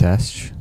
Teste.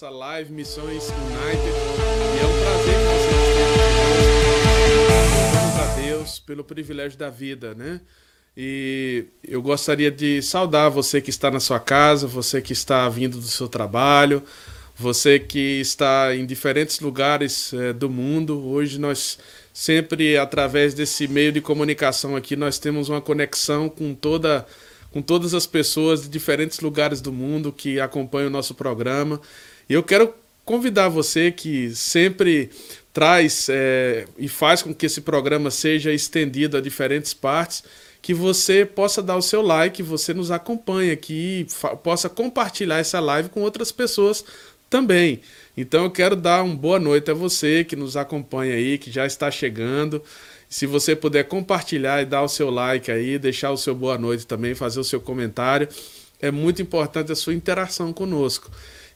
Nossa live Missões United e é um prazer que você esteja a Deus pelo privilégio da vida, né? E eu gostaria de saudar você que está na sua casa, você que está vindo do seu trabalho, você que está em diferentes lugares é, do mundo. Hoje nós sempre através desse meio de comunicação aqui nós temos uma conexão com toda com todas as pessoas de diferentes lugares do mundo que acompanham o nosso programa. E eu quero convidar você que sempre traz é, e faz com que esse programa seja estendido a diferentes partes, que você possa dar o seu like, você nos acompanhe aqui, possa compartilhar essa live com outras pessoas também. Então eu quero dar uma boa noite a você que nos acompanha aí, que já está chegando. Se você puder compartilhar e dar o seu like aí, deixar o seu boa noite também, fazer o seu comentário, é muito importante a sua interação conosco.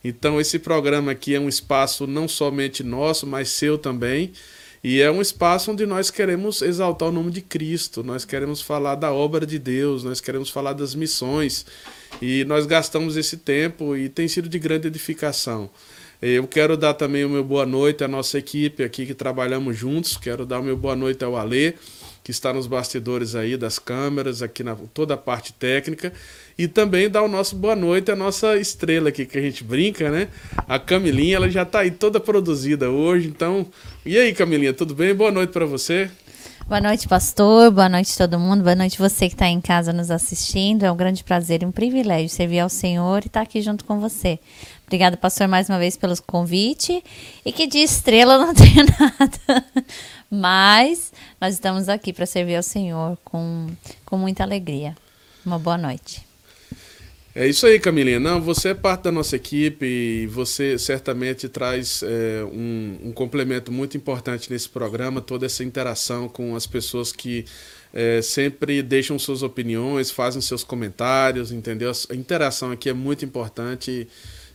Então, esse programa aqui é um espaço não somente nosso, mas seu também. E é um espaço onde nós queremos exaltar o nome de Cristo, nós queremos falar da obra de Deus, nós queremos falar das missões. E nós gastamos esse tempo e tem sido de grande edificação. Eu quero dar também o meu boa noite à nossa equipe aqui que trabalhamos juntos. Quero dar o meu boa noite ao Alê, que está nos bastidores aí das câmeras, aqui na toda a parte técnica. E também dar o nosso boa noite à nossa estrela aqui, que a gente brinca, né? A Camilinha, ela já está aí toda produzida hoje. Então, e aí, Camilinha, tudo bem? Boa noite para você. Boa noite, pastor. Boa noite, todo mundo. Boa noite, você que está em casa nos assistindo. É um grande prazer e um privilégio servir ao Senhor e estar aqui junto com você. Obrigada, pastor, mais uma vez pelo convite. E que de estrela não tem nada. Mas nós estamos aqui para servir ao Senhor com, com muita alegria. Uma boa noite. É isso aí, Camilinha. Não, você é parte da nossa equipe e você certamente traz é, um, um, complemento muito importante nesse programa, toda essa interação com as pessoas que é, sempre deixam suas opiniões, fazem seus comentários, entendeu? A interação aqui é muito importante. E,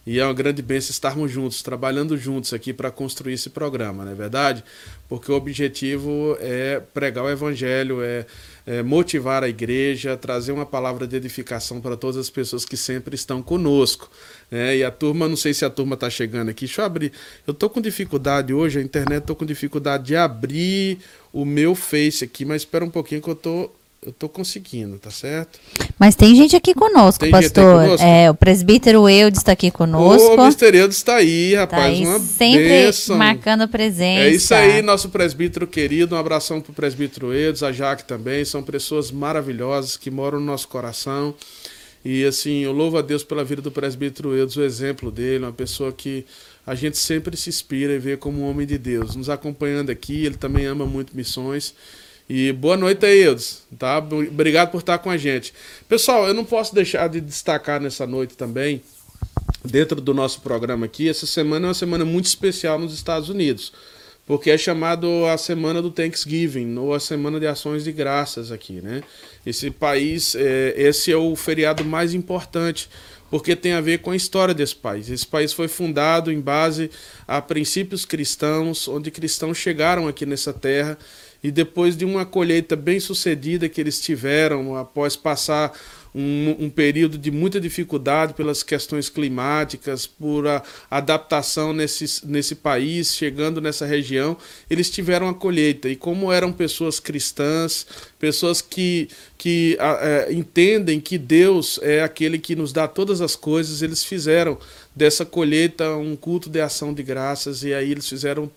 e é uma grande bênção estarmos juntos, trabalhando juntos aqui para construir esse programa, não é verdade? Porque o objetivo é pregar o evangelho, é, é motivar a igreja, trazer uma palavra de edificação para todas as pessoas que sempre estão conosco. Né? E a turma, não sei se a turma está chegando aqui, deixa eu abrir. Eu estou com dificuldade hoje, a internet estou com dificuldade de abrir o meu Face aqui, mas espera um pouquinho que eu estou eu tô conseguindo, tá certo? Mas tem gente aqui conosco, tem pastor. Conosco? É, o presbítero Eudes está aqui conosco. O presbítero Eudes está aí, rapaz. Tá aí, uma sempre bênção. marcando presença. É isso aí, nosso presbítero querido. Um abração pro presbítero Eudes, a Jaque também. São pessoas maravilhosas que moram no nosso coração. E assim, eu louvo a Deus pela vida do presbítero Eudes, o exemplo dele, uma pessoa que a gente sempre se inspira e vê como um homem de Deus. Nos acompanhando aqui, ele também ama muito missões. E boa noite aí, Eudes. Tá? Obrigado por estar com a gente. Pessoal, eu não posso deixar de destacar nessa noite também, dentro do nosso programa aqui, essa semana é uma semana muito especial nos Estados Unidos, porque é chamado a semana do Thanksgiving, ou a semana de ações de graças aqui, né? Esse país, é, esse é o feriado mais importante porque tem a ver com a história desse país. Esse país foi fundado em base a princípios cristãos, onde cristãos chegaram aqui nessa terra e depois de uma colheita bem sucedida que eles tiveram após passar um, um, período de muita dificuldade pelas questões climáticas, por a adaptação nesse, nesse país, chegando nessa região, eles tiveram a colheita. E como eram pessoas cristãs, pessoas que, que é, entendem que Deus é aquele que nos dá todas as coisas, eles fizeram dessa colheita um culto de ação de graças, e aí eles fizeram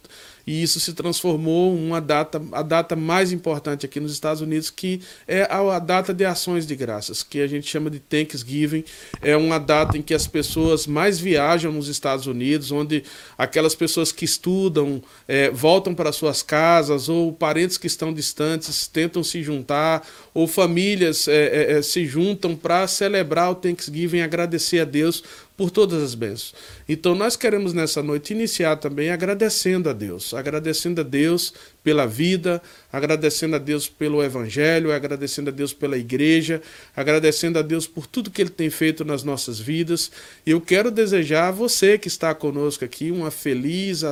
e isso se transformou uma data, a data mais importante aqui nos Estados Unidos, que é a, data de ações de graças, que a gente chama de Thanksgiving. É uma data em que as pessoas mais viajam nos Estados Unidos, onde aquelas pessoas que estudam é, voltam para suas casas, ou parentes que estão distantes tentam se juntar, ou famílias é, é, é se juntam para celebrar o Thanksgiving, agradecer a Deus por todas as bênçãos. Então nós queremos nessa noite iniciar também agradecendo a Deus, agradecendo a Deus pela vida, agradecendo a Deus pelo Evangelho, agradecendo a Deus pela igreja, agradecendo a Deus por tudo que Ele tem feito nas nossas vidas. E eu quero desejar a você que está conosco aqui uma feliz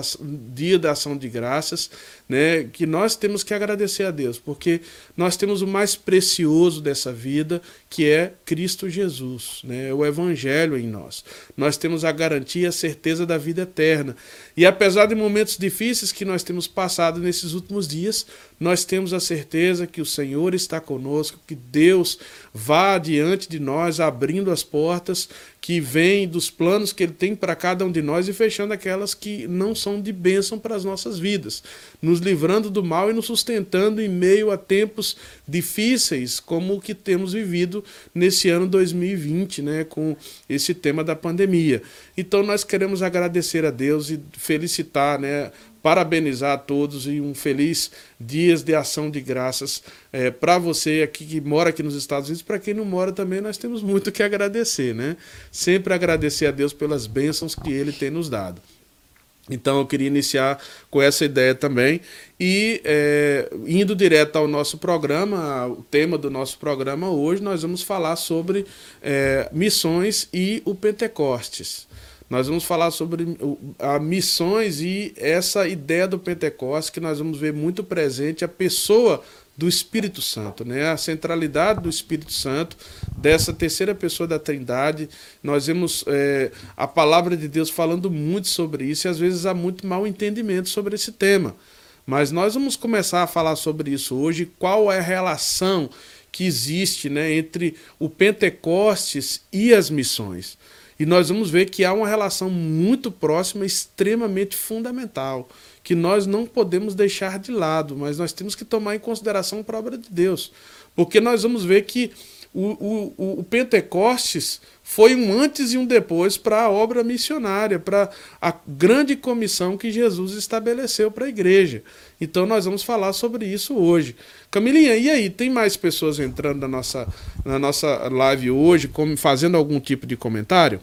dia da ação de graças, né? Que nós temos que agradecer a Deus, porque nós temos o mais precioso dessa vida, que é Cristo Jesus, né? o Evangelho em nós. Nós temos a garantia a certeza da vida eterna. E apesar de momentos difíceis que nós temos passado nesses últimos dias, nós temos a certeza que o Senhor está conosco, que Deus vá diante de nós, abrindo as portas que vêm dos planos que Ele tem para cada um de nós e fechando aquelas que não são de bênção para as nossas vidas, nos livrando do mal e nos sustentando em meio a tempos difíceis, como o que temos vivido nesse ano 2020, né, com esse tema da pandemia. Então nós queremos agradecer a Deus e felicitar, né, parabenizar a todos e um feliz dias de ação de graças é, para você aqui que mora aqui nos Estados Unidos, para quem não mora também nós temos muito que agradecer, né? Sempre agradecer a Deus pelas bênçãos que Ele tem nos dado. Então eu queria iniciar com essa ideia também e é, indo direto ao nosso programa, o tema do nosso programa hoje nós vamos falar sobre é, missões e o Pentecostes. Nós vamos falar sobre a missões e essa ideia do Pentecostes que nós vamos ver muito presente a pessoa do Espírito Santo, né? A centralidade do Espírito Santo, dessa terceira pessoa da Trindade. Nós vemos é, a palavra de Deus falando muito sobre isso e às vezes há muito mal entendimento sobre esse tema. Mas nós vamos começar a falar sobre isso hoje. Qual é a relação que existe né, entre o Pentecostes e as missões? E nós vamos ver que há uma relação muito próxima, extremamente fundamental que nós não podemos deixar de lado, mas nós temos que tomar em consideração a obra de Deus. Porque nós vamos ver que o, o, o Pentecostes foi um antes e um depois para a obra missionária, para a grande comissão que Jesus estabeleceu para a igreja. Então nós vamos falar sobre isso hoje. Camilinha, e aí? Tem mais pessoas entrando na nossa, na nossa live hoje, como, fazendo algum tipo de comentário?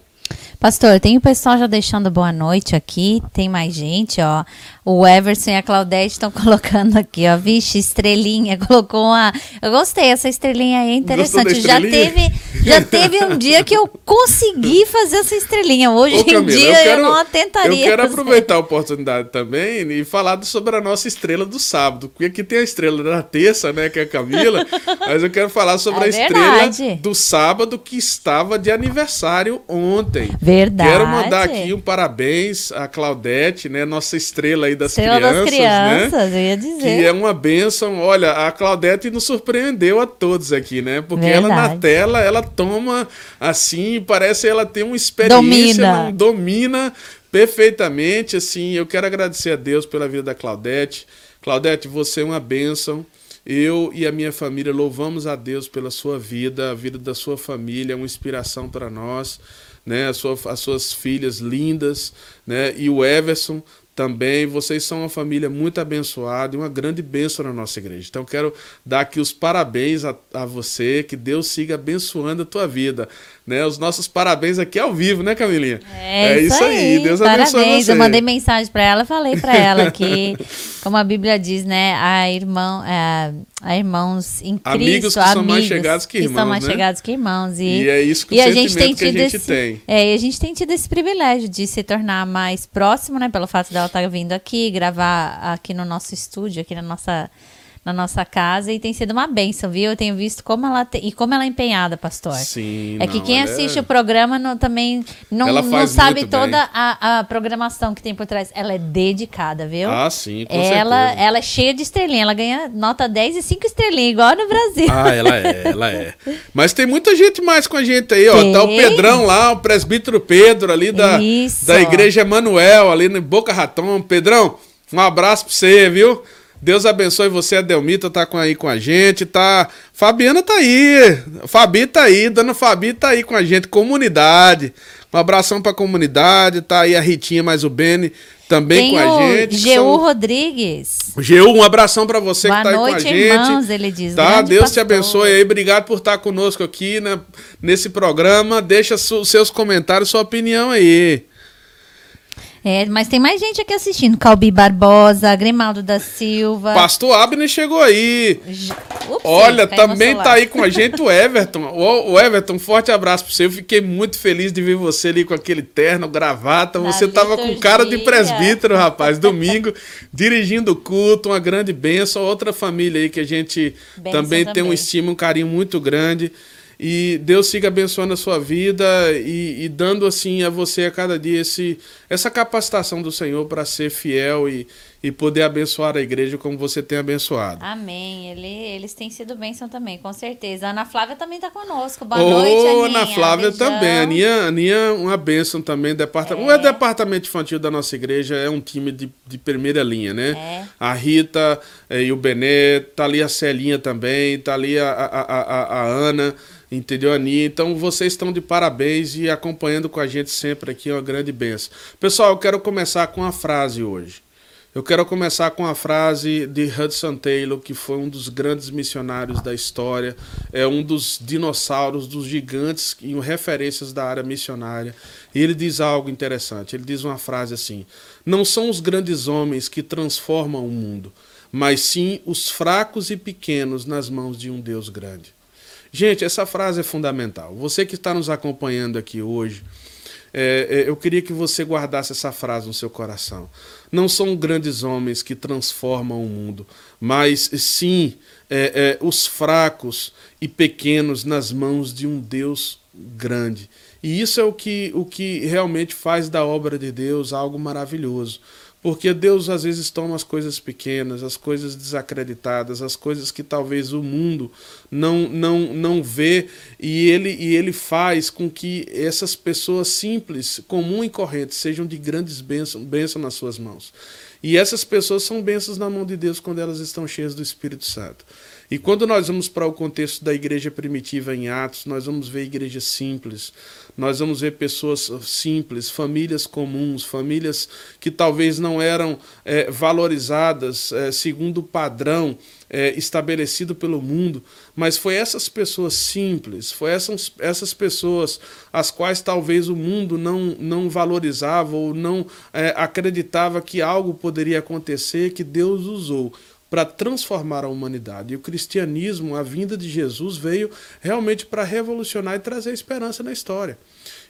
Pastor, tem o pessoal já deixando boa noite aqui, tem mais gente, ó. O Everson e a Claudete estão colocando aqui, ó. Vixe, estrelinha, colocou uma. Eu gostei, essa estrelinha aí é interessante. Já teve, já teve um dia que eu consegui fazer essa estrelinha. Hoje Ô, Camila, em dia eu, quero, eu, não atentaria. Eu quero aproveitar a oportunidade também e falar sobre a nossa estrela do sábado. Porque aqui tem a estrela da terça, né, que é a Camila, mas eu quero falar sobre é a verdade. estrela do sábado que estava de aniversário ontem. Verdade. Quero mandar aqui um parabéns à Claudete, né, nossa estrela aí das Estrela crianças, das crianças, né? eu ia dizer. Que é uma benção. Olha, a Claudete nos surpreendeu a todos aqui, né? Porque Verdade. ela na tela, ela toma assim, parece ela tem uma experiência, domina, não, domina perfeitamente, assim. Eu quero agradecer a Deus pela vida da Claudete. Claudete, você é uma bênção. Eu e a minha família louvamos a Deus pela sua vida, a vida da sua família, é uma inspiração para nós, né? As, sua, as suas filhas lindas, né? E o Everson também. Vocês são uma família muito abençoada e uma grande bênção na nossa igreja. Então, quero dar aqui os parabéns a, a você, que Deus siga abençoando a tua vida né? Os nossos parabéns aqui ao vivo, né, Camilinha? É, é isso aí. aí. Deus parabéns. abençoe você. Eu mandei mensagem para ela, falei para ela que, como a Bíblia diz, né, a irmão, é, a irmãos em Cristo, amigos que amigos são mais chegados que irmãos, que são mais né? chegados que irmãos. E, e é isso que, e a gente tem tido a gente esse, tem. É, e a gente tem tido esse privilégio de se tornar mais próximo, né, pelo fato dela estar tá vindo aqui, gravar aqui no nosso estúdio, aqui na nossa na nossa casa e tem sido uma benção, viu? Eu tenho visto como ela te... e como ela é empenhada, pastor. Sim. É que quem assiste é... o programa não, também não, não sabe toda a, a, programação que tem por trás. Ela é dedicada, viu? Ah, sim, com ela, certeza. ela é cheia de estrelinha. Ela ganha nota 10 e 5 estrelinhas, igual no Brasil. Ah, ela é, ela é. Mas tem muita gente mais com a gente aí, ó. Tem. Tá o Pedrão lá, o presbítero Pedro ali da, da Igreja Emanuel, ali no Boca Raton. Pedrão, um abraço pra você, viu? Deus abençoe você, a Delmita tá com, aí com a gente, tá? Fabiana tá aí, Fabi tá aí, Dona Fabi tá aí com a gente, comunidade. Um abração pra comunidade, tá aí a Ritinha mais o Beni também Tem com a gente. Geu são... Rodrigues. Geu, um abração para você Boa que tá noite, aí com a gente. Irmãos, ele diz. Tá, Deus pastor. te abençoe aí. Obrigado por estar conosco aqui né, nesse programa. Deixa seus comentários, sua opinião aí. É, mas tem mais gente aqui assistindo. Calbi Barbosa, Grimaldo da Silva. Pastor Abner chegou aí. Ups, Olha, também tá aí com a gente o Everton. O, o, Everton, forte abraço pra você. Eu fiquei muito feliz de ver você ali com aquele terno, gravata. Na você tava com cara de presbítero, rapaz. Domingo, dirigindo o culto, uma grande bênção. Outra família aí que a gente também, também tem um estima, um carinho muito grande. E Deus siga abençoando a sua vida e, e dando assim a você a cada dia esse, essa capacitação do Senhor para ser fiel e, e poder abençoar a igreja como você tem abençoado. Amém. Ele, eles têm sido bênção também, com certeza. A Ana Flávia também está conosco. Boa oh, noite, Aninha. Ana Flávia Beijão. também. A Aninha, Aninha uma bênção também. Departamento, é. O departamento infantil da nossa igreja é um time de, de primeira linha, né? É. A Rita eh, e o Benê, tá ali a Celinha também, tá ali a, a, a, a Ana. Entendeu, Aninha? Então vocês estão de parabéns e acompanhando com a gente sempre aqui, é uma grande benção. Pessoal, eu quero começar com a frase hoje. Eu quero começar com a frase de Hudson Taylor, que foi um dos grandes missionários da história, é um dos dinossauros, dos gigantes e referências da área missionária. E ele diz algo interessante. Ele diz uma frase assim: Não são os grandes homens que transformam o mundo, mas sim os fracos e pequenos nas mãos de um Deus grande. Gente, essa frase é fundamental. Você que está nos acompanhando aqui hoje, é, é, eu queria que você guardasse essa frase no seu coração. Não são grandes homens que transformam o mundo, mas sim é, é os fracos e pequenos nas mãos de um Deus grande. E isso é o que, o que realmente faz da obra de Deus algo maravilhoso. Porque Deus às vezes toma as coisas pequenas, as coisas desacreditadas, as coisas que talvez o mundo não não não vê e ele e ele faz com que essas pessoas simples, comum e correntes sejam de grandes bênçãos, bênçãos nas suas mãos. E essas pessoas são bênçãos na mão de Deus quando elas estão cheias do Espírito Santo. E quando nós vamos para o contexto da igreja primitiva em Atos, nós vamos ver igrejas simples, nós vamos ver pessoas simples, famílias comuns, famílias que talvez não eram é, valorizadas é, segundo o padrão é, estabelecido pelo mundo, mas foi essas pessoas simples, foi essas, essas pessoas as quais talvez o mundo não, não valorizava ou não é, acreditava que algo poderia acontecer, que Deus usou para transformar a humanidade. E o cristianismo, a vinda de Jesus, veio realmente para revolucionar e trazer esperança na história.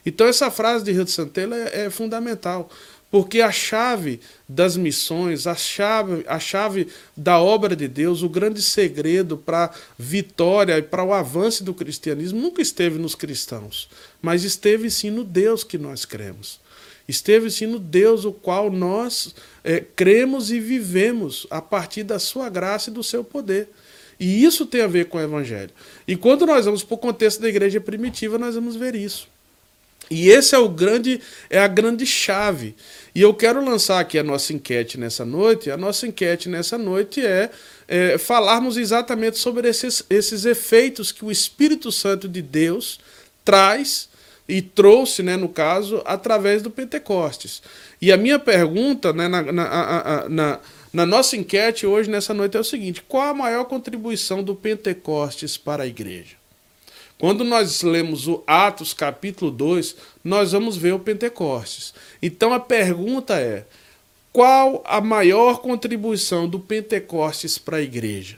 Então, essa frase de Rio de Santella é, é fundamental, porque a chave das missões, a chave, a chave da obra de Deus, o grande segredo para vitória e para o avanço do cristianismo nunca esteve nos cristãos, mas esteve sim no Deus que nós cremos. Esteve no Deus o qual nós é, cremos e vivemos a partir da sua graça e do seu poder. E isso tem a ver com o Evangelho. E quando nós vamos para o contexto da igreja primitiva, nós vamos ver isso. E esse é o grande, é a grande chave. E eu quero lançar aqui a nossa enquete nessa noite. A nossa enquete nessa noite é, é falarmos exatamente sobre esses, esses efeitos que o Espírito Santo de Deus traz e trouxe, né, no caso, através do Pentecostes. E a minha pergunta né, na, na, na, na, nossa enquete hoje, nessa noite, é o seguinte: qual a maior contribuição do Pentecostes para a igreja? Quando nós lemos o Atos capítulo 2, nós vamos ver o Pentecostes. Então a pergunta é: qual a maior contribuição do Pentecostes para a igreja?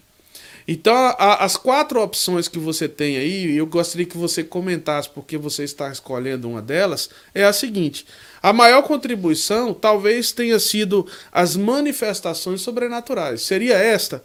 Então, a, as quatro opções que você tem aí, eu gostaria que você comentasse porque você está escolhendo uma delas, é a seguinte: a maior contribuição talvez tenha sido as manifestações sobrenaturais. Seria esta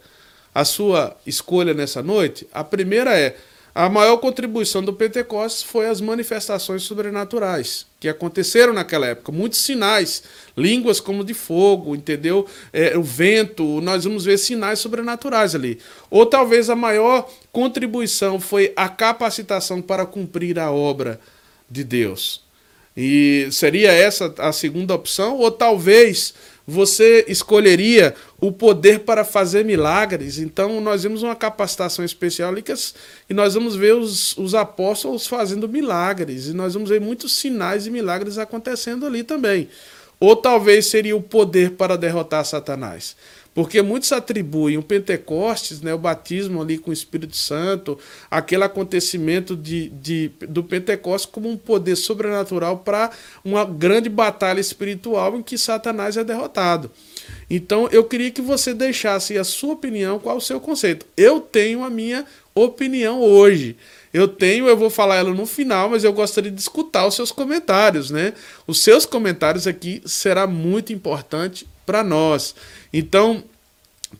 a sua escolha nessa noite? A primeira é a maior contribuição do Pentecostes foi as manifestações sobrenaturais que aconteceram naquela época. Muitos sinais, línguas como de fogo, entendeu? É, o vento, nós vamos ver sinais sobrenaturais ali. Ou talvez a maior contribuição foi a capacitação para cumprir a obra de Deus. E seria essa a segunda opção? Ou talvez você escolheria o poder para fazer milagres. Então, nós vemos uma capacitação especial e nós vamos ver os, os apóstolos fazendo milagres, e nós vamos ver muitos sinais e milagres acontecendo ali também. Ou talvez seria o poder para derrotar Satanás. Porque muitos atribuem o Pentecostes, né, o batismo ali com o Espírito Santo, aquele acontecimento de, de, do Pentecostes como um poder sobrenatural para uma grande batalha espiritual em que Satanás é derrotado. Então eu queria que você deixasse a sua opinião, qual o seu conceito. Eu tenho a minha opinião hoje. Eu tenho, eu vou falar ela no final, mas eu gostaria de escutar os seus comentários, né? Os seus comentários aqui será muito importante para nós. Então,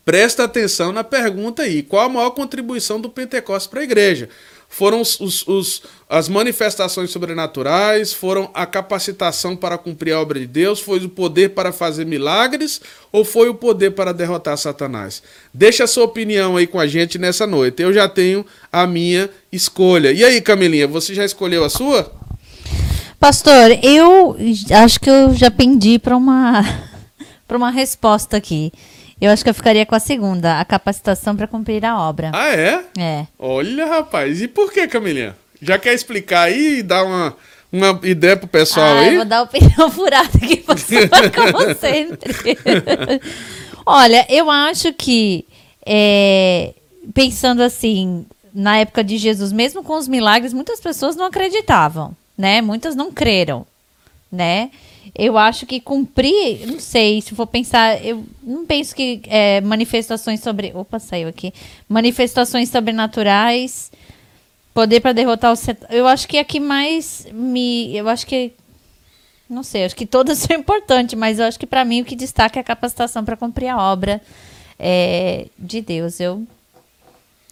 presta atenção na pergunta aí: qual a maior contribuição do Pentecostes para a igreja? foram os, os, as manifestações sobrenaturais, foram a capacitação para cumprir a obra de Deus, foi o poder para fazer milagres ou foi o poder para derrotar Satanás? Deixa a sua opinião aí com a gente nessa noite. Eu já tenho a minha escolha. E aí, Camilinha, você já escolheu a sua? Pastor, eu acho que eu já pendi para uma para uma resposta aqui. Eu acho que eu ficaria com a segunda, a capacitação para cumprir a obra. Ah, é? É. Olha, rapaz. E por que, Camilinha? Já quer explicar aí e dar uma, uma ideia pro pessoal ah, aí? Eu vou dar opinião furada aqui, pastor, como sempre. Olha, eu acho que, é, pensando assim, na época de Jesus, mesmo com os milagres, muitas pessoas não acreditavam, né? Muitas não creram, né? Eu acho que cumprir, não sei, se for pensar, eu não penso que é, manifestações sobre. Opa, saiu aqui. Manifestações sobrenaturais, poder para derrotar o. Eu acho que aqui mais me. Eu acho que. Não sei, acho que todas são importantes, mas eu acho que para mim o que destaca é a capacitação para cumprir a obra é, de Deus. Eu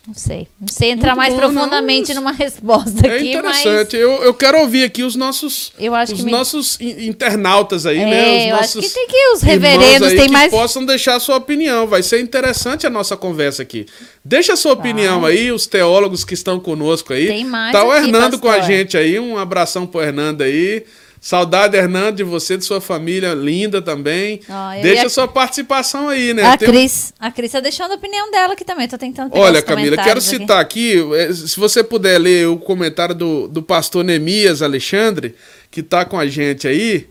não sei. Não sei entrar Muito mais bom, profundamente não, numa resposta é aqui. É interessante. Mas... Eu, eu quero ouvir aqui os nossos, os me... nossos internautas aí, é, né? Os eu nossos acho que tem que os reverendos aí tem que mais. possam deixar a sua opinião. Vai ser interessante a nossa conversa aqui. Deixa a sua opinião aí, os teólogos que estão conosco aí. Tem mais. Tá o aqui, Hernando pastor. com a gente aí. Um abração pro Hernando aí. Saudade, Hernando, de você, de sua família linda também. Deixa a sua participação aí, né? A Tem... Cris, a Cris tá deixando a opinião dela aqui também. Tô tentando Olha, Camila, quero citar aqui. aqui, se você puder ler o comentário do, do pastor Nemias Alexandre, que tá com a gente aí.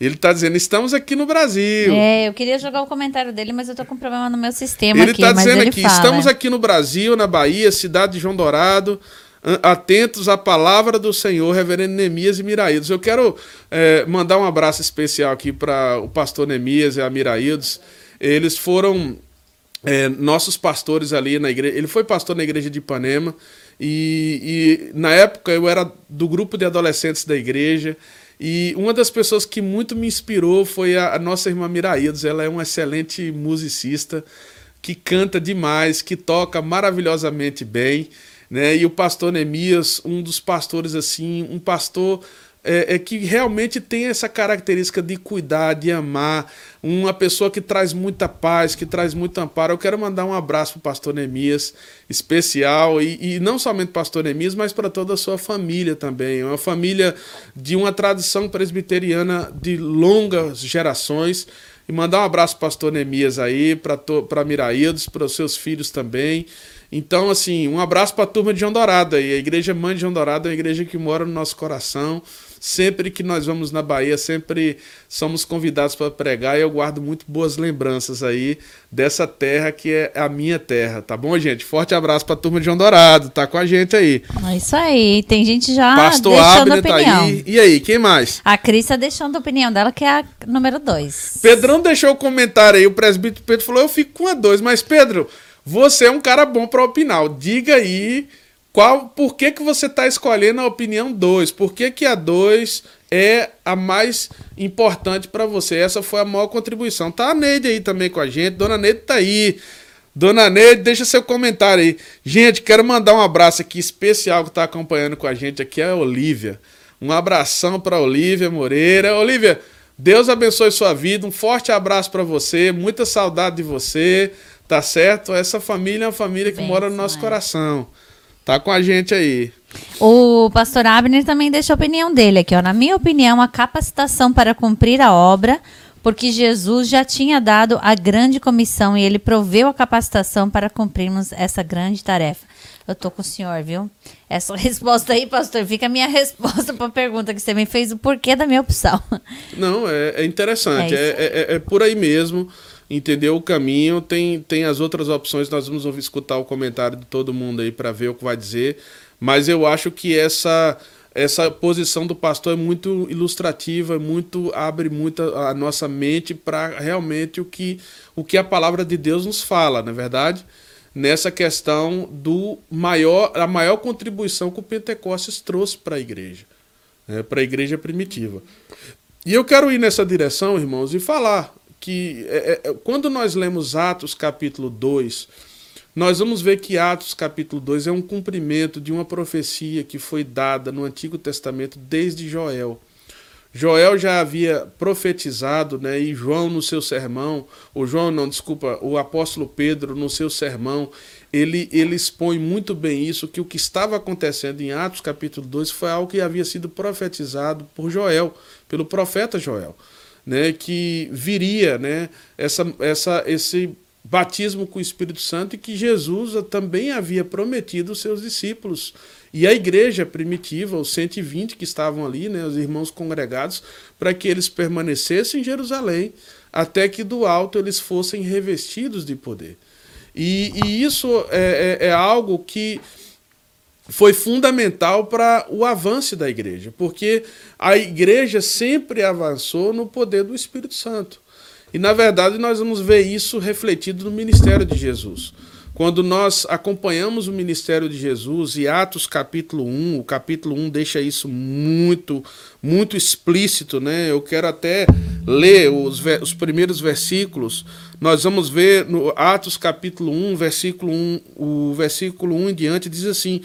Ele está dizendo, estamos aqui no Brasil. É, eu queria jogar o comentário dele, mas eu tô com problema no meu sistema ele está dizendo aqui, fala. estamos aqui no Brasil, na Bahia, cidade de João Dourado atentos à palavra do Senhor, reverendo Neemias e Miraídos. Eu quero é, mandar um abraço especial aqui para o pastor Neemias e a Miraídos. Eles foram é, nossos pastores ali na igreja. Ele foi pastor na igreja de Ipanema e, e, na época eu era do grupo de adolescentes da igreja. E uma das pessoas que muito me inspirou foi a, a nossa irmã Miraídos. Ela é uma excelente musicista, que canta demais, que toca maravilhosamente bem. Né? E o pastor Neemias, um dos pastores assim, um pastor é, é, que realmente tem essa característica de cuidar, de amar, uma pessoa que traz muita paz, que traz muito amparo. Eu quero mandar um abraço para o pastor Neemias, especial, e, e não somente para o pastor Neemias, mas para toda a sua família também. É uma família de uma tradição presbiteriana de longas gerações. E mandar um abraço para o pastor Neemias aí, para Miraídos, para os seus filhos também. Então, assim, um abraço para a turma de João Dourado aí. A Igreja Mãe de João Dourado é uma igreja que mora no nosso coração. Sempre que nós vamos na Bahia, sempre somos convidados para pregar e eu guardo muito boas lembranças aí dessa terra que é a minha terra, tá bom, gente? Forte abraço para a turma de João Dourado, tá com a gente aí. É isso aí, tem gente já Pastor deixando Abner opinião. tá aí. E aí, quem mais? A Cris tá deixando a opinião dela, que é a número dois. Pedrão deixou o comentário aí, o presbítero Pedro falou, eu fico com a dois, mas Pedro... Você é um cara bom para opinar. Diga aí qual, por que, que você está escolhendo a opinião 2? Por que, que a 2 é a mais importante para você? Essa foi a maior contribuição. Tá a Neide aí também com a gente. Dona Neide tá aí. Dona Neide, deixa seu comentário aí. Gente, quero mandar um abraço aqui especial que está acompanhando com a gente aqui, é a Olivia. Um abração para Olivia Moreira. Olivia, Deus abençoe sua vida. Um forte abraço para você. Muita saudade de você. Tá certo? Essa família é uma família que Bem, mora no nosso é. coração. Tá com a gente aí. O pastor Abner também deixa a opinião dele aqui, ó. Na minha opinião, a capacitação para cumprir a obra, porque Jesus já tinha dado a grande comissão e ele proveu a capacitação para cumprirmos essa grande tarefa. Eu tô com o senhor, viu? Essa resposta aí, pastor, fica a minha resposta para a pergunta que você me fez, o porquê da minha opção. Não, é, é interessante, é, é, é, é por aí mesmo entendeu o caminho, tem, tem as outras opções, nós vamos escutar o comentário de todo mundo aí para ver o que vai dizer, mas eu acho que essa essa posição do pastor é muito ilustrativa, muito abre muito a, a nossa mente para realmente o que, o que a palavra de Deus nos fala, na é verdade, nessa questão do maior a maior contribuição que o Pentecostes trouxe para a igreja, né, para a igreja primitiva. E eu quero ir nessa direção, irmãos, e falar que é, é, é, quando nós lemos Atos capítulo 2, nós vamos ver que Atos capítulo 2 é um cumprimento de uma profecia que foi dada no Antigo Testamento desde Joel. Joel já havia profetizado, né, e João no seu sermão, o João não, desculpa, o apóstolo Pedro no seu sermão, ele, ele expõe muito bem isso, que o que estava acontecendo em Atos capítulo 2 foi algo que havia sido profetizado por Joel, pelo profeta Joel, né, que viria, né, essa, essa, esse batismo com o Espírito Santo e que Jesus também havia prometido aos seus discípulos. E a igreja primitiva, os 120 que estavam ali, né, os irmãos congregados, para que eles permanecessem em Jerusalém, até que do alto eles fossem revestidos de poder. E, e isso é, é, é algo que foi fundamental para o avanço da igreja, porque a igreja sempre avançou no poder do Espírito Santo. E na verdade nós vamos ver isso refletido no ministério de Jesus. Quando nós acompanhamos o ministério de Jesus e Atos capítulo 1, o capítulo 1 deixa isso muito, muito explícito, né? Eu quero até ler os, os primeiros versículos. Nós vamos ver no Atos capítulo 1, versículo 1, o versículo 1 em diante diz assim: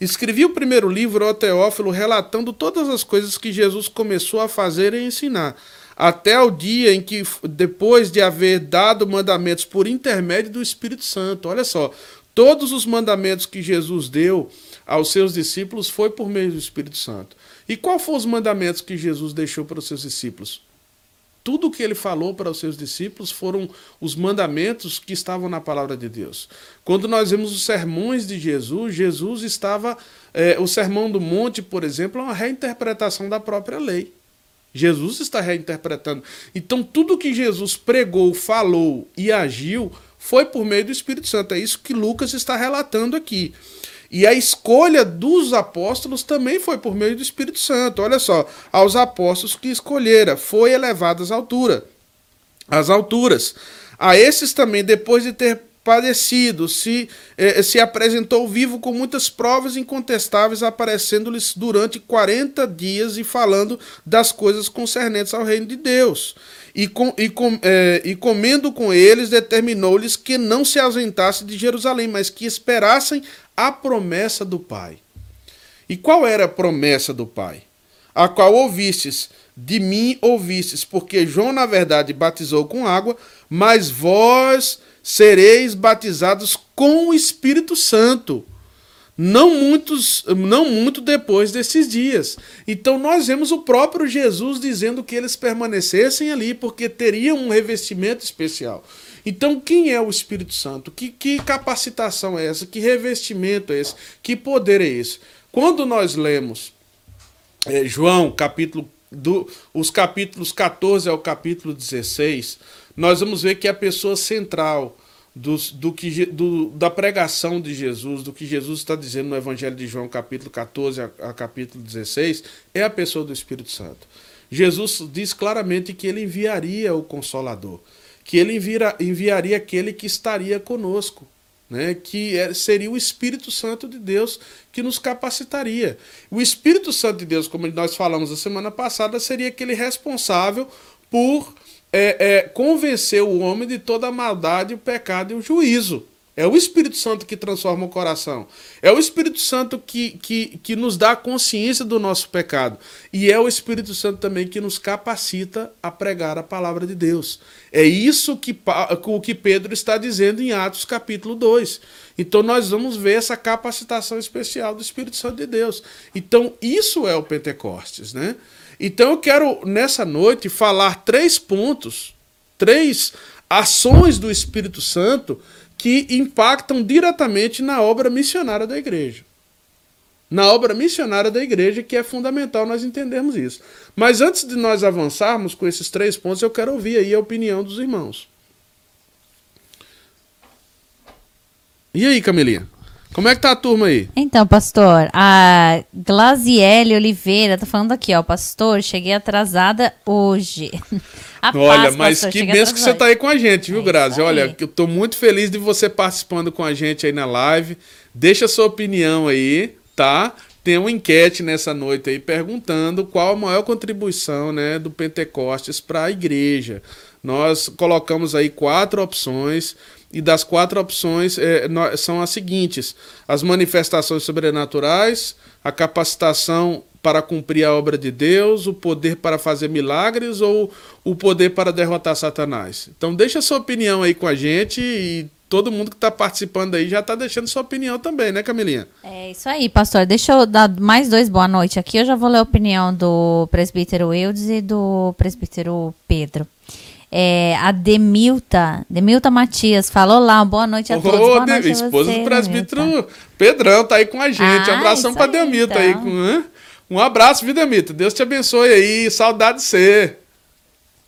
Escrevi o primeiro livro ao Teófilo relatando todas as coisas que Jesus começou a fazer e ensinar até o dia em que, depois de haver dado mandamentos por intermédio do Espírito Santo, olha só, todos os mandamentos que Jesus deu aos seus discípulos foi por meio do Espírito Santo. E qual foram os mandamentos que Jesus deixou para os seus discípulos? Tudo o que ele falou para os seus discípulos foram os mandamentos que estavam na palavra de Deus. Quando nós vemos os sermões de Jesus, Jesus estava. É, o Sermão do Monte, por exemplo, é uma reinterpretação da própria lei. Jesus está reinterpretando. Então, tudo que Jesus pregou, falou e agiu foi por meio do Espírito Santo. É isso que Lucas está relatando aqui. E a escolha dos apóstolos também foi por meio do Espírito Santo. Olha só, aos apóstolos que escolhera, foi elevadas à altura, às alturas. A esses também, depois de ter padecido, se, eh, se apresentou vivo com muitas provas incontestáveis, aparecendo-lhes durante 40 dias e falando das coisas concernentes ao reino de Deus. E, com, e, com, eh, e comendo com eles, determinou-lhes que não se ausentassem de Jerusalém, mas que esperassem a promessa do Pai. E qual era a promessa do Pai? A qual ouvistes, de mim ouvistes, porque João, na verdade, batizou com água, mas vós sereis batizados com o Espírito Santo. Não muitos, não muito depois desses dias. Então nós vemos o próprio Jesus dizendo que eles permanecessem ali porque teriam um revestimento especial. Então quem é o Espírito Santo? Que, que capacitação é essa? Que revestimento é esse? Que poder é esse? Quando nós lemos é, João, capítulo do, os capítulos 14 ao capítulo 16, nós vamos ver que a pessoa central do, do que, do, da pregação de Jesus, do que Jesus está dizendo no Evangelho de João, capítulo 14 a, a capítulo 16, é a pessoa do Espírito Santo. Jesus diz claramente que ele enviaria o Consolador, que ele envia, enviaria aquele que estaria conosco, né, que é, seria o Espírito Santo de Deus que nos capacitaria. O Espírito Santo de Deus, como nós falamos a semana passada, seria aquele responsável por é, é, convencer o homem de toda a maldade, o pecado e o juízo. É o Espírito Santo que transforma o coração. É o Espírito Santo que, que, que nos dá consciência do nosso pecado. E é o Espírito Santo também que nos capacita a pregar a palavra de Deus. É isso que o que Pedro está dizendo em Atos capítulo 2. Então nós vamos ver essa capacitação especial do Espírito Santo de Deus. Então isso é o Pentecostes, né? Então eu quero nessa noite falar três pontos, três ações do Espírito Santo que impactam diretamente na obra missionária da igreja. Na obra missionária da igreja, que é fundamental nós entendermos isso. Mas antes de nós avançarmos com esses três pontos, eu quero ouvir aí a opinião dos irmãos. E aí, Camilinha? Como é que tá a turma aí? Então, pastor, a Glaziele Oliveira tá falando aqui, ó, pastor, cheguei atrasada hoje. A Olha, paz, mas pastor, que benção que você tá aí com a gente, viu, é Grazi? Olha, eu tô muito feliz de você participando com a gente aí na live. Deixa a sua opinião aí, tá? tem uma enquete nessa noite aí perguntando qual a maior contribuição né, do Pentecostes para a igreja. Nós colocamos aí quatro opções e das quatro opções é, são as seguintes: as manifestações sobrenaturais, a capacitação para cumprir a obra de Deus, o poder para fazer milagres ou o poder para derrotar Satanás? Então deixa sua opinião aí com a gente e todo mundo que está participando aí já está deixando sua opinião também, né, Camilinha? É isso aí, pastor. Deixa eu dar mais dois boa noite aqui. Eu já vou ler a opinião do presbítero Eudes e do presbítero Pedro. É, a Demilta, Demilta Matias, falou lá, boa noite a todos. Ô, boa noite esposa do presbítero. Pedrão tá aí com a gente. Ah, um abração pra Demilta aí. Então. Com, um abraço, vida Demilta. Deus te abençoe aí. Saudade de você.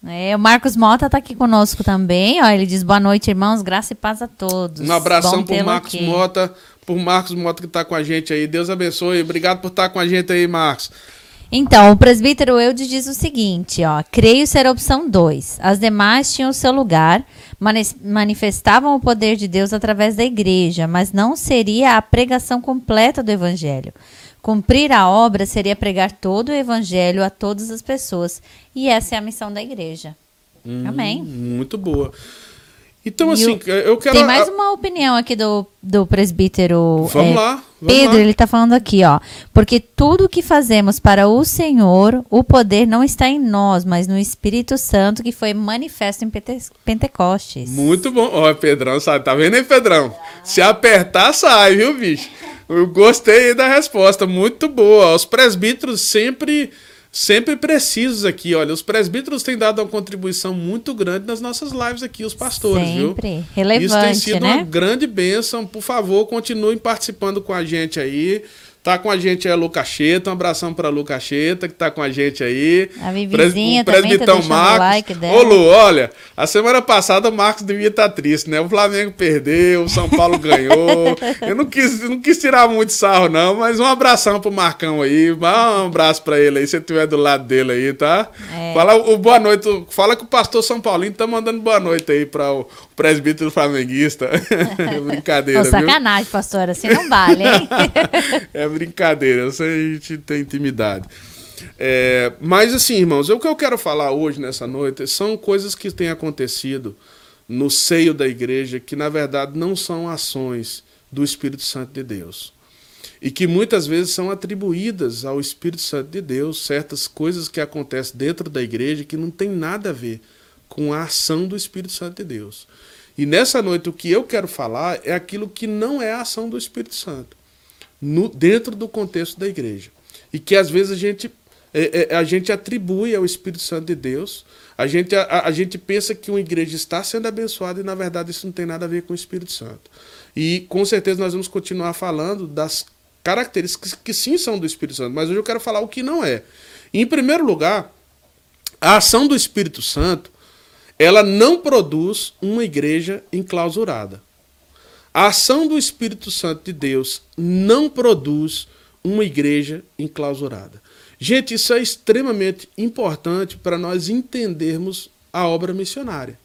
É, o Marcos Mota tá aqui conosco também. Ó, ele diz boa noite, irmãos, graça e paz a todos. Um abração pro Marcos aqui. Mota, por Marcos Mota que tá com a gente aí. Deus abençoe. Obrigado por estar tá com a gente aí, Marcos. Então, o presbítero Eudes diz o seguinte, ó, creio ser a opção 2. As demais tinham o seu lugar, manifestavam o poder de Deus através da igreja, mas não seria a pregação completa do evangelho. Cumprir a obra seria pregar todo o evangelho a todas as pessoas, e essa é a missão da igreja. Hum, Amém. Muito boa. Então, e assim, eu quero. Tem mais uma opinião aqui do, do presbítero. Vamos é, lá. Vamos Pedro, lá. ele está falando aqui, ó. Porque tudo que fazemos para o Senhor, o poder não está em nós, mas no Espírito Santo que foi manifesto em Pentecostes. Muito bom. Ó, Pedrão, sabe? Tá vendo aí, Pedrão? Se apertar, sai, viu, bicho? Eu gostei da resposta, muito boa. Os presbíteros sempre sempre precisos aqui. Olha, os presbíteros têm dado uma contribuição muito grande nas nossas lives aqui, os pastores, sempre. viu? Relevante, Isso tem sido né? uma grande bênção. Por favor, continuem participando com a gente aí. Tá com a gente aí a Lucacheta, um abração pra Lucacheta, que tá com a gente aí. A Vivizinha Pres, também tá Marcos. like dela. Ô Lu, olha, a semana passada o Marcos devia estar tá triste, né? O Flamengo perdeu, o São Paulo ganhou. Eu não quis, não quis tirar muito sarro não, mas um abração pro Marcão aí, um abraço pra ele aí, se estiver do lado dele aí, tá? É. Fala o boa noite, fala que o pastor São Paulino tá mandando boa noite aí para o presbítero flamenguista. Brincadeira, Ô, sacanagem, viu? pastor, assim não vale, hein? é brincadeira, eu sei a gente tem intimidade. É, mas assim, irmãos, o que eu quero falar hoje, nessa noite, são coisas que têm acontecido no seio da igreja que, na verdade, não são ações do Espírito Santo de Deus. E que muitas vezes são atribuídas ao Espírito Santo de Deus certas coisas que acontecem dentro da igreja que não tem nada a ver com a ação do Espírito Santo de Deus. E nessa noite o que eu quero falar é aquilo que não é a ação do Espírito Santo no, dentro do contexto da igreja. E que às vezes a gente, é, é, a gente atribui ao Espírito Santo de Deus, a gente, a, a gente pensa que uma igreja está sendo abençoada e na verdade isso não tem nada a ver com o Espírito Santo. E com certeza nós vamos continuar falando das características que sim são do Espírito Santo, mas hoje eu quero falar o que não é. Em primeiro lugar, a ação do Espírito Santo, ela não produz uma igreja enclausurada. A ação do Espírito Santo de Deus não produz uma igreja enclausurada. Gente, isso é extremamente importante para nós entendermos a obra missionária.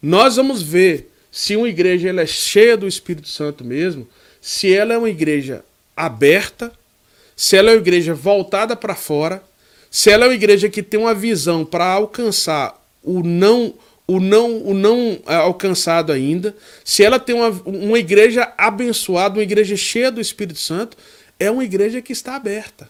Nós vamos ver se uma igreja ela é cheia do Espírito Santo mesmo, se ela é uma igreja aberta, se ela é uma igreja voltada para fora, se ela é uma igreja que tem uma visão para alcançar o não o não, o não é, alcançado ainda, se ela tem uma, uma igreja abençoada, uma igreja cheia do Espírito Santo, é uma igreja que está aberta.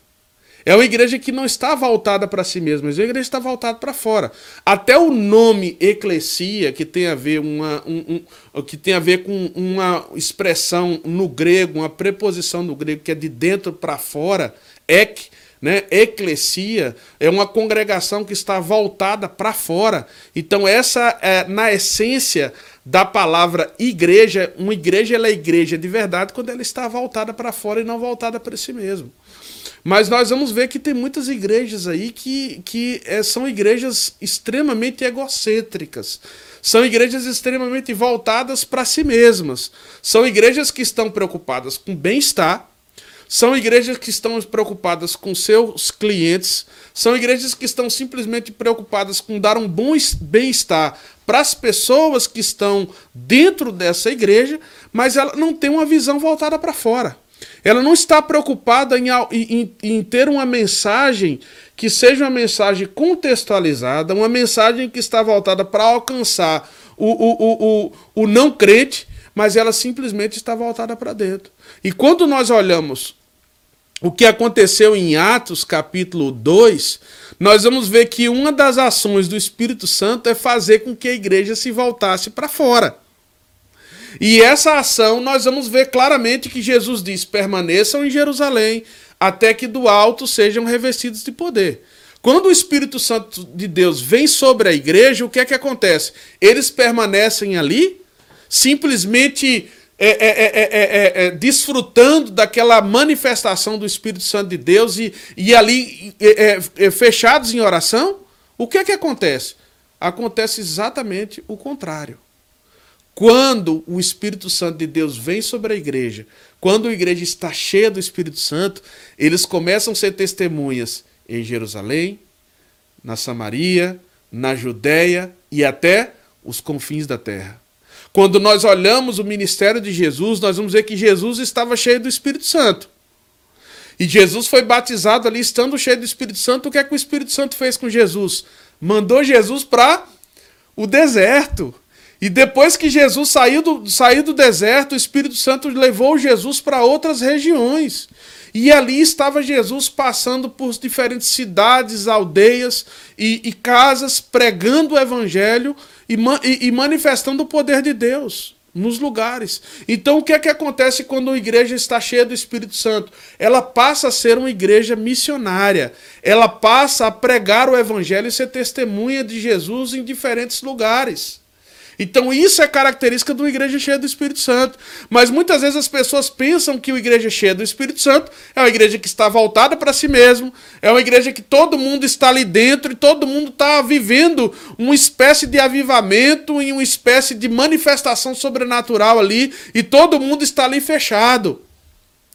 É uma igreja que não está voltada para si mesma, mas é uma igreja está voltada para fora. Até o nome eclesia, que tem a ver uma, um, um, que tem a ver com uma expressão no grego, uma preposição no grego que é de dentro para fora, ek, né? Eclesia é uma congregação que está voltada para fora. Então, essa é, na essência da palavra igreja, uma igreja ela é igreja de verdade quando ela está voltada para fora e não voltada para si mesmo. Mas nós vamos ver que tem muitas igrejas aí que, que é, são igrejas extremamente egocêntricas. São igrejas extremamente voltadas para si mesmas. São igrejas que estão preocupadas com bem-estar, são igrejas que estão preocupadas com seus clientes, são igrejas que estão simplesmente preocupadas com dar um bom bem-estar para as pessoas que estão dentro dessa igreja, mas ela não tem uma visão voltada para fora. Ela não está preocupada em, em, em, ter uma mensagem que seja uma mensagem contextualizada, uma mensagem que está voltada para alcançar o, o, o, o, o não crente, mas ela simplesmente está voltada para dentro. E quando nós olhamos o que aconteceu em Atos capítulo 2, nós vamos ver que uma das ações do Espírito Santo é fazer com que a igreja se voltasse para fora. E essa ação nós vamos ver claramente que Jesus diz: permaneçam em Jerusalém até que do alto sejam revestidos de poder. Quando o Espírito Santo de Deus vem sobre a igreja, o que é que acontece? Eles permanecem ali, simplesmente é é é, é, é, é, desfrutando daquela manifestação do Espírito Santo de Deus e, e ali fechados em oração? O que é que acontece? Acontece exatamente o contrário. Quando o Espírito Santo de Deus vem sobre a igreja, quando a igreja está cheia do Espírito Santo, eles começam a ser testemunhas em Jerusalém, na Samaria, na Judéia e até os confins da terra. Quando nós olhamos o ministério de Jesus, nós vamos ver que Jesus estava cheio do Espírito Santo. E Jesus foi batizado ali, estando cheio do Espírito Santo. O que é que o Espírito Santo fez com Jesus? Mandou Jesus para o deserto. E depois que Jesus saiu do, saiu do deserto, o Espírito Santo levou Jesus para outras regiões. E ali estava Jesus passando por diferentes cidades, aldeias e, e casas, pregando o evangelho e, e, e manifestando o poder de Deus nos lugares. Então, o que é que acontece quando uma igreja está cheia do Espírito Santo? Ela passa a ser uma igreja missionária. Ela passa a pregar o evangelho e ser testemunha de Jesus em diferentes lugares. Então isso é característica de uma igreja cheia do Espírito Santo. Mas muitas vezes as pessoas pensam que uma igreja cheia do Espírito Santo é uma igreja que está voltada para si mesmo, é uma igreja que todo mundo está ali dentro e todo mundo está vivendo uma espécie de avivamento e uma espécie de manifestação sobrenatural ali e todo mundo está ali fechado.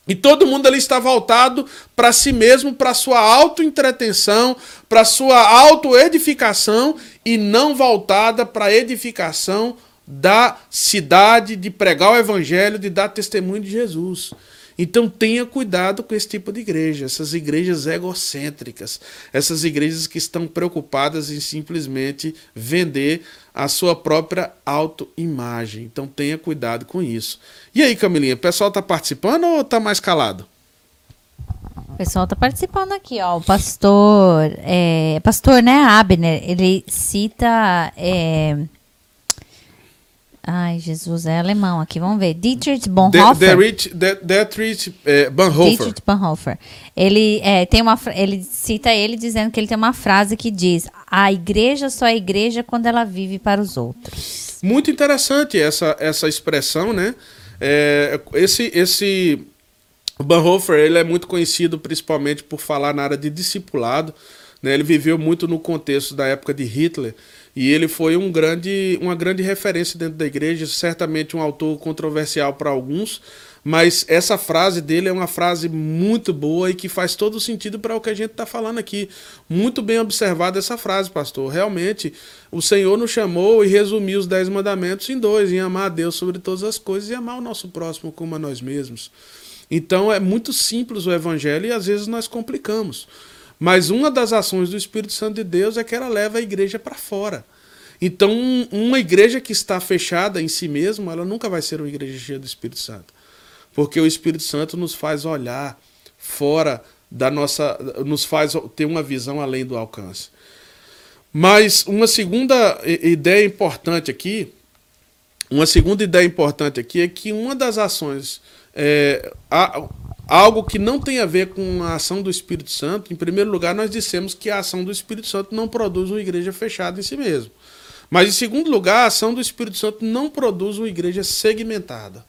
E todo mundo ali está voltado para si mesmo, para sua auto-entretenção, para sua auto-edificação e não voltada para a edificação da cidade, de pregar o evangelho, de dar testemunho de Jesus. Então tenha cuidado com esse tipo de igreja, essas igrejas egocêntricas, essas igrejas que estão preocupadas em simplesmente vender a sua própria autoimagem. Então tenha cuidado com isso. E aí, Camilinha, o pessoal está participando ou está mais calado? O pessoal está participando aqui, ó. O pastor, é, pastor, né, Abner, ele cita é, Ai, Jesus, é alemão aqui. Vamos ver. Dietrich Bonhoeffer. Dietrich eh, Bonhoeffer. Dietrich Bonhoeffer. Ele, é, tem uma, ele cita ele dizendo que ele tem uma frase que diz: A igreja só é igreja quando ela vive para os outros. Muito interessante essa, essa expressão, né? É, esse, esse Bonhoeffer ele é muito conhecido principalmente por falar na área de discipulado. Né? Ele viveu muito no contexto da época de Hitler. E ele foi um grande, uma grande referência dentro da igreja, certamente um autor controversial para alguns, mas essa frase dele é uma frase muito boa e que faz todo sentido para o que a gente está falando aqui. Muito bem observada essa frase, pastor. Realmente, o Senhor nos chamou e resumiu os dez mandamentos em dois: em amar a Deus sobre todas as coisas e amar o nosso próximo como a nós mesmos. Então é muito simples o evangelho e às vezes nós complicamos. Mas uma das ações do Espírito Santo de Deus é que ela leva a igreja para fora. Então, uma igreja que está fechada em si mesma, ela nunca vai ser uma igreja cheia do Espírito Santo. Porque o Espírito Santo nos faz olhar fora da nossa. nos faz ter uma visão além do alcance. Mas uma segunda ideia importante aqui, uma segunda ideia importante aqui é que uma das ações, é, a, algo que não tem a ver com a ação do Espírito Santo, em primeiro lugar, nós dissemos que a ação do Espírito Santo não produz uma igreja fechada em si mesmo. Mas, em segundo lugar, a ação do Espírito Santo não produz uma igreja segmentada.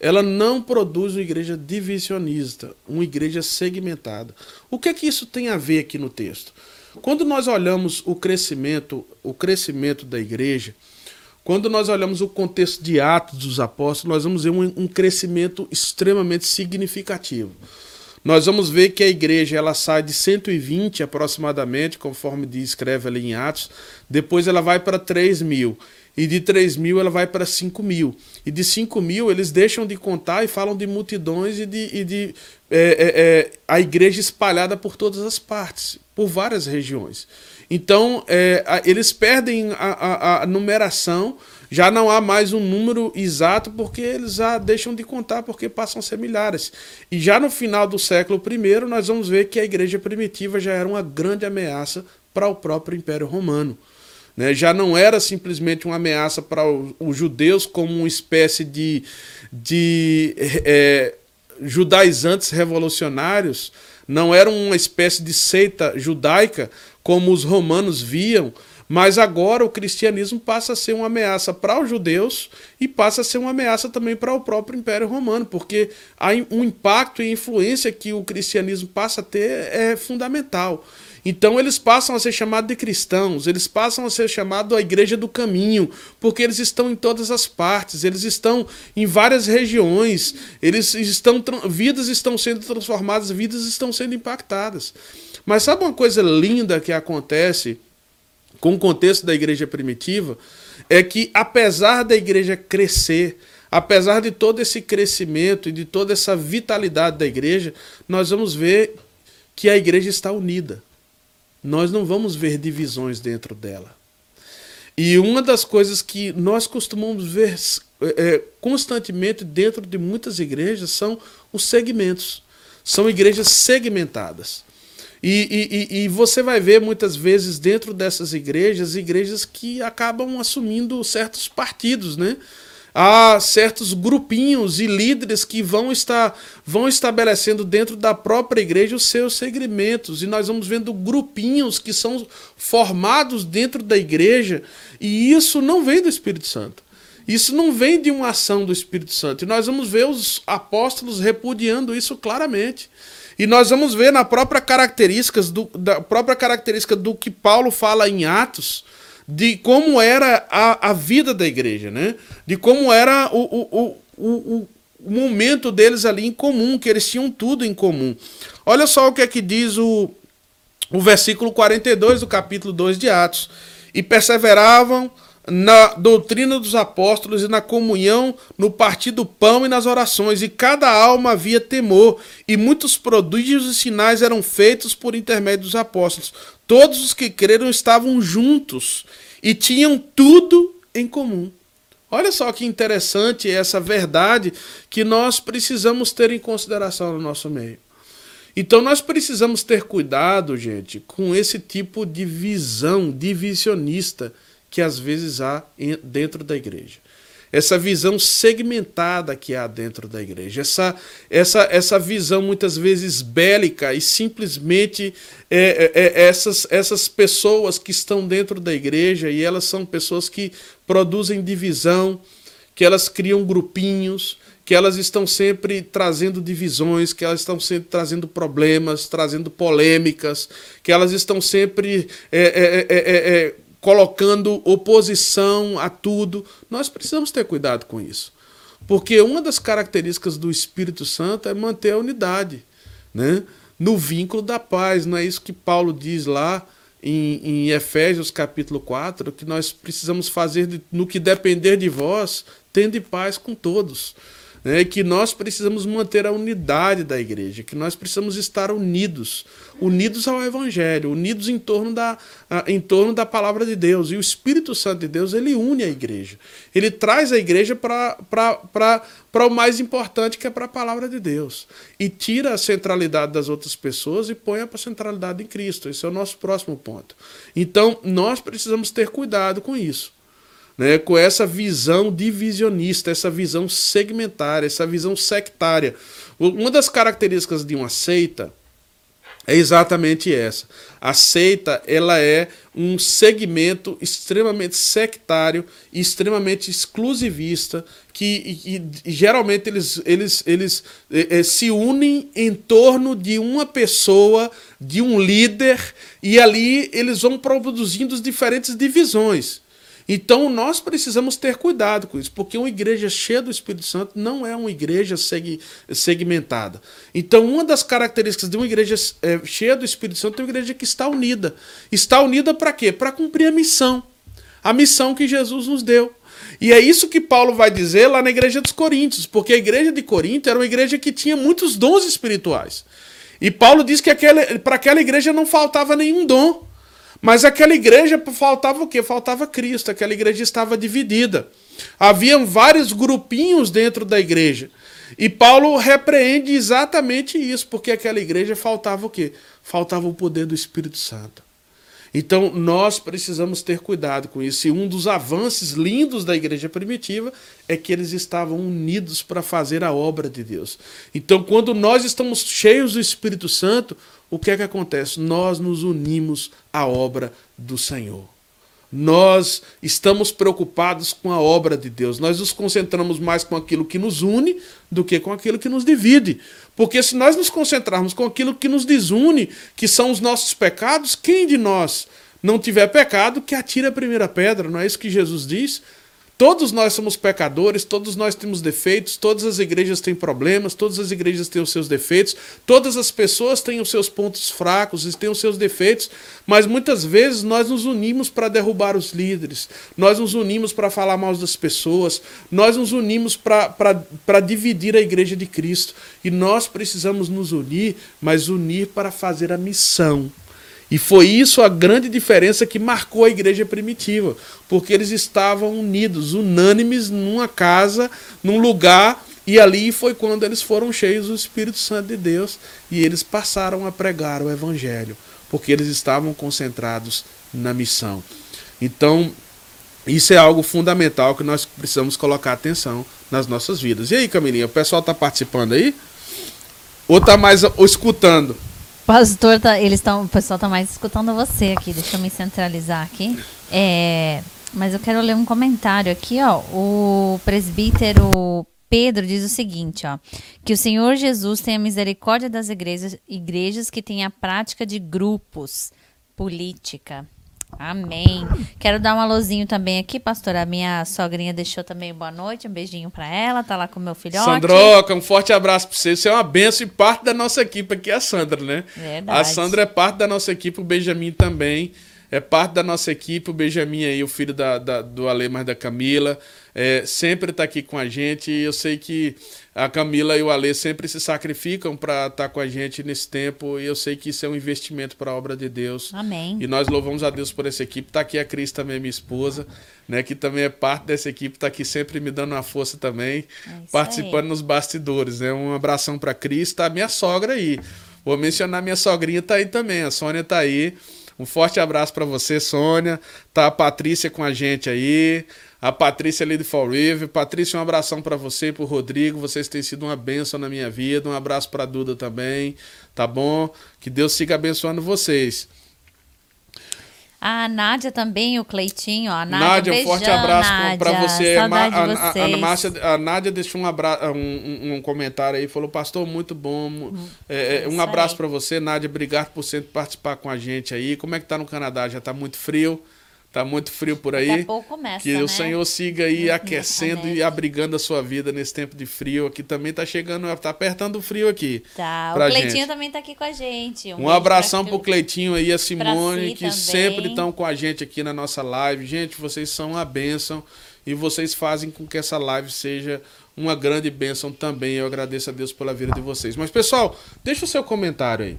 Ela não produz uma igreja divisionista, uma igreja segmentada. O que é que isso tem a ver aqui no texto? Quando nós olhamos o crescimento, o crescimento da igreja, quando nós olhamos o contexto de Atos dos Apóstolos, nós vamos ver um, um crescimento extremamente significativo. nós vamos ver que a igreja ela sai de 120 aproximadamente, conforme descreve ali em Atos, depois ela vai para 3 mil e de 3 mil ela vai para 5 mil. E de 5 mil eles deixam de contar e falam de multidões e de, e de é, é, é, a igreja espalhada por todas as partes, por várias regiões. Então é, eles perdem a, a, a, numeração, já não há mais um número exato porque eles já deixam de contar porque passam a ser milhares. E já no final do século I nós vamos ver que a igreja primitiva já era uma grande ameaça para o próprio Império Romano. Né? Já não era simplesmente uma ameaça para os judeus como uma espécie de, de é, judaizantes revolucionários, não era uma espécie de seita judaica como os romanos viam, mas agora o cristianismo passa a ser uma ameaça para os judeus e passa a ser uma ameaça também para o próprio Império Romano, porque o impacto e influência que o cristianismo passa a ter é fundamental. Então eles passam a ser chamados de cristãos, eles passam a ser chamados a igreja do caminho, porque eles estão em todas as partes, eles estão em várias regiões, eles estão vidas estão sendo transformadas, vidas estão sendo impactadas. Mas sabe uma coisa linda que acontece com o contexto da igreja primitiva? É que apesar da igreja crescer, apesar de todo esse crescimento e de toda essa vitalidade da igreja, nós vamos ver que a igreja está unida nós não vamos ver divisões dentro dela. E uma das coisas que nós costumamos ver é, constantemente dentro de muitas igrejas são os segmentos. São igrejas segmentadas. E, e, e você vai ver muitas vezes dentro dessas igrejas, igrejas que acabam assumindo certos partidos, né? há certos grupinhos e líderes que vão estar vão estabelecendo dentro da própria igreja os seus segmentos e nós vamos vendo grupinhos que são formados dentro da igreja e isso não vem do Espírito Santo. Isso não vem de uma ação do Espírito Santo. E nós vamos ver os apóstolos repudiando isso claramente. E nós vamos ver na própria características do, da própria característica do que Paulo fala em Atos, de como era a, a vida da igreja, né? De como era o, o, o, o momento deles ali em comum, que eles tinham tudo em comum. Olha só o que é que diz o, o versículo 42 do capítulo 2 de Atos. E perseveravam na doutrina dos apóstolos e na comunhão, no partir do pão e nas orações, e cada alma havia temor, e muitos prodígios e sinais eram feitos por intermédio dos apóstolos. Todos os que creram estavam juntos e tinham tudo em comum. Olha só que interessante essa verdade que nós precisamos ter em consideração no nosso meio. Então nós precisamos ter cuidado, gente, com esse tipo de visão divisionista que às vezes há dentro da igreja. Essa visão segmentada que há dentro da igreja, essa, essa, essa visão muitas vezes bélica e simplesmente é, é, é, essas, essas pessoas que estão dentro da igreja e elas são pessoas que produzem divisão, que elas criam grupinhos, que elas estão sempre trazendo divisões, que elas estão sempre trazendo problemas, trazendo polêmicas, que elas estão sempre é, é, é, é colocando oposição a tudo. Nós precisamos ter cuidado com isso. Porque uma das características do Espírito Santo é manter a unidade, né? no vínculo da paz. Não é isso que Paulo diz lá em, em Efésios capítulo 4, que nós precisamos fazer no que depender de vós, tendo paz com todos né, que nós precisamos manter a unidade da igreja, que nós precisamos estar unidos, unidos ao Evangelho, unidos em torno da, em torno da palavra de Deus. E o Espírito Santo de Deus, ele une a igreja. Ele traz a igreja para o mais importante, que é para a palavra de Deus. E tira a centralidade das outras pessoas e põe a centralidade em Cristo. Esse é o nosso próximo ponto. Então, nós precisamos ter cuidado com isso né, com essa visão divisionista, essa visão segmentária, essa visão sectária. Uma das características de uma seita é exatamente essa. A seita ela é um segmento extremamente sectário e extremamente exclusivista que, geralmente eles, eles, eles é, se unem em torno de uma pessoa, de um líder, e ali eles vão produzindo as diferentes divisões. Então nós precisamos ter cuidado com isso, porque uma igreja cheia do Espírito Santo não é uma igreja segmentada. Então, uma das características de uma igreja é, cheia do Espírito Santo é uma igreja que está unida. Está unida para quê? Para cumprir a missão. A missão que Jesus nos deu. E é isso que Paulo vai dizer lá na igreja dos Coríntios, porque a igreja de Corinto era uma igreja que tinha muitos dons espirituais. E Paulo diz que para aquela igreja não faltava nenhum dom. Mas aquela igreja faltava o quê? Faltava Cristo. Aquela igreja estava dividida. Haviam vários grupinhos dentro da igreja. E Paulo repreende exatamente isso, porque aquela igreja faltava o quê? Faltava o poder do Espírito Santo. Então nós precisamos ter cuidado com isso. E um dos avanços lindos da igreja primitiva é que eles estavam unidos para fazer a obra de Deus. Então, quando nós estamos cheios do Espírito Santo, o que é que acontece? Nós nos unimos à obra do Senhor. Nós estamos preocupados com a obra de Deus. Nós nos concentramos mais com aquilo que nos une do que com aquilo que nos divide. Porque se nós nos concentrarmos com aquilo que nos desune, que são os nossos pecados, quem de nós não tiver pecado, que atire a primeira pedra, não é isso que Jesus diz? Todos nós somos pecadores, todos nós temos defeitos, todas as igrejas têm problemas, todas as igrejas têm os seus defeitos, todas as pessoas têm os seus pontos fracos e têm os seus defeitos, mas muitas vezes nós nos unimos para derrubar os líderes, nós nos unimos para falar mal das pessoas, nós nos unimos para dividir a igreja de Cristo. E nós precisamos nos unir, mas unir para fazer a missão e foi isso a grande diferença que marcou a igreja primitiva, porque eles estavam unidos, unânimes numa casa, num lugar, e ali foi quando eles foram cheios do Espírito Santo de Deus e eles passaram a pregar o evangelho, porque eles estavam concentrados na missão. Então, isso é algo fundamental que nós precisamos colocar atenção nas nossas vidas. E aí, Camilinha, o pessoal está participando aí? Ou está mais escutando? Pastor, tá, eles estão, o pessoal está mais escutando você aqui. Deixa eu me centralizar aqui. É, mas eu quero ler um comentário aqui, ó. O presbítero Pedro diz o seguinte, ó, que o Senhor Jesus tenha misericórdia das igrejas, igrejas que têm a prática de grupos, política, Amém. Quero dar um alôzinho também aqui, pastora. A minha sogrinha deixou também boa noite. Um beijinho para ela. Tá lá com o meu filhote. Sandroca, um forte abraço para você. Você é uma benção e parte da nossa equipe aqui é a Sandra, né? Verdade. A Sandra é parte da nossa equipe, o Benjamin também é parte da nossa equipe. O Benjamin aí, o filho da, da do Ale, mas da Camila, é, sempre está aqui com a gente. E eu sei que a Camila e o Ale sempre se sacrificam para estar tá com a gente nesse tempo. E eu sei que isso é um investimento para a obra de Deus. Amém. E nós louvamos a Deus por essa equipe. Está aqui a Cris também, minha esposa, né, que também é parte dessa equipe. Está aqui sempre me dando uma força também, é participando aí. nos bastidores. Né? Um abração para a Cris. Está a minha sogra aí. Vou mencionar minha sogrinha, está aí também. A Sônia está aí. Um forte abraço para você, Sônia. Tá a Patrícia com a gente aí. A Patrícia ali de Fall River. Patrícia, um abração para você e pro Rodrigo. Vocês têm sido uma bênção na minha vida. Um abraço para Duda também. Tá bom? Que Deus siga abençoando vocês. A Nádia também, o Cleitinho. A Nádia, Nádia um, forte abraço para você. A, a, a, Márcia, a Nádia deixou um, abra, um, um, comentário aí, falou, pastor, muito bom. Hum, é, é um abraço para você, Nádia. Obrigado por sempre participar com a gente aí. Como é que tá no Canadá? Já tá muito frio? Tá muito frio por aí. Daqui a pouco começa, que né? o Senhor siga aí aquecendo e abrigando a sua vida nesse tempo de frio. Aqui também tá chegando, tá apertando o frio aqui. Tá. O Cleitinho gente. também tá aqui com a gente. Um, um abração pro Cleitinho aí, a Simone, si que também. sempre estão com a gente aqui na nossa live. Gente, vocês são uma bênção e vocês fazem com que essa live seja uma grande bênção também. Eu agradeço a Deus pela vida de vocês. Mas, pessoal, deixa o seu comentário aí.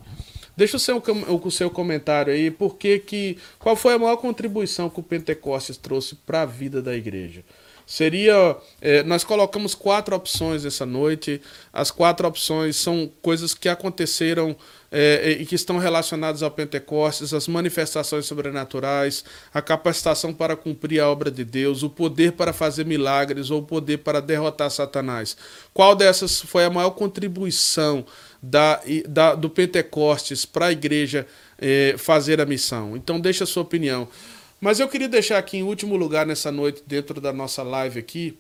Deixa o seu, o seu comentário aí, porque que, qual foi a maior contribuição que o Pentecostes trouxe para a vida da igreja? Seria. É, nós colocamos quatro opções essa noite. As quatro opções são coisas que aconteceram é, e que estão relacionadas ao Pentecostes, as manifestações sobrenaturais, a capacitação para cumprir a obra de Deus, o poder para fazer milagres ou o poder para derrotar Satanás. Qual dessas foi a maior contribuição da, da do Pentecostes para a igreja é, fazer a missão? Então, deixa a sua opinião. Mas eu queria deixar aqui em último lugar nessa noite, dentro da nossa live aqui,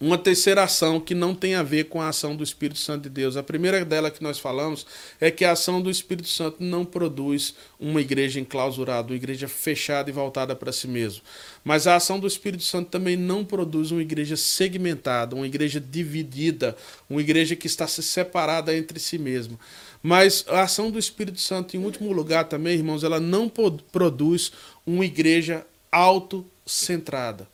uma terceira ação que não tem a ver com a ação do Espírito Santo de Deus. A primeira dela que nós falamos é que a ação do Espírito Santo não produz uma igreja enclausurada, uma igreja fechada e voltada para si mesmo. Mas a ação do Espírito Santo também não produz uma igreja segmentada, uma igreja dividida, uma igreja que está se separada entre si mesma. Mas a ação do Espírito Santo, em último lugar também, irmãos, ela não produz uma igreja autocentrada.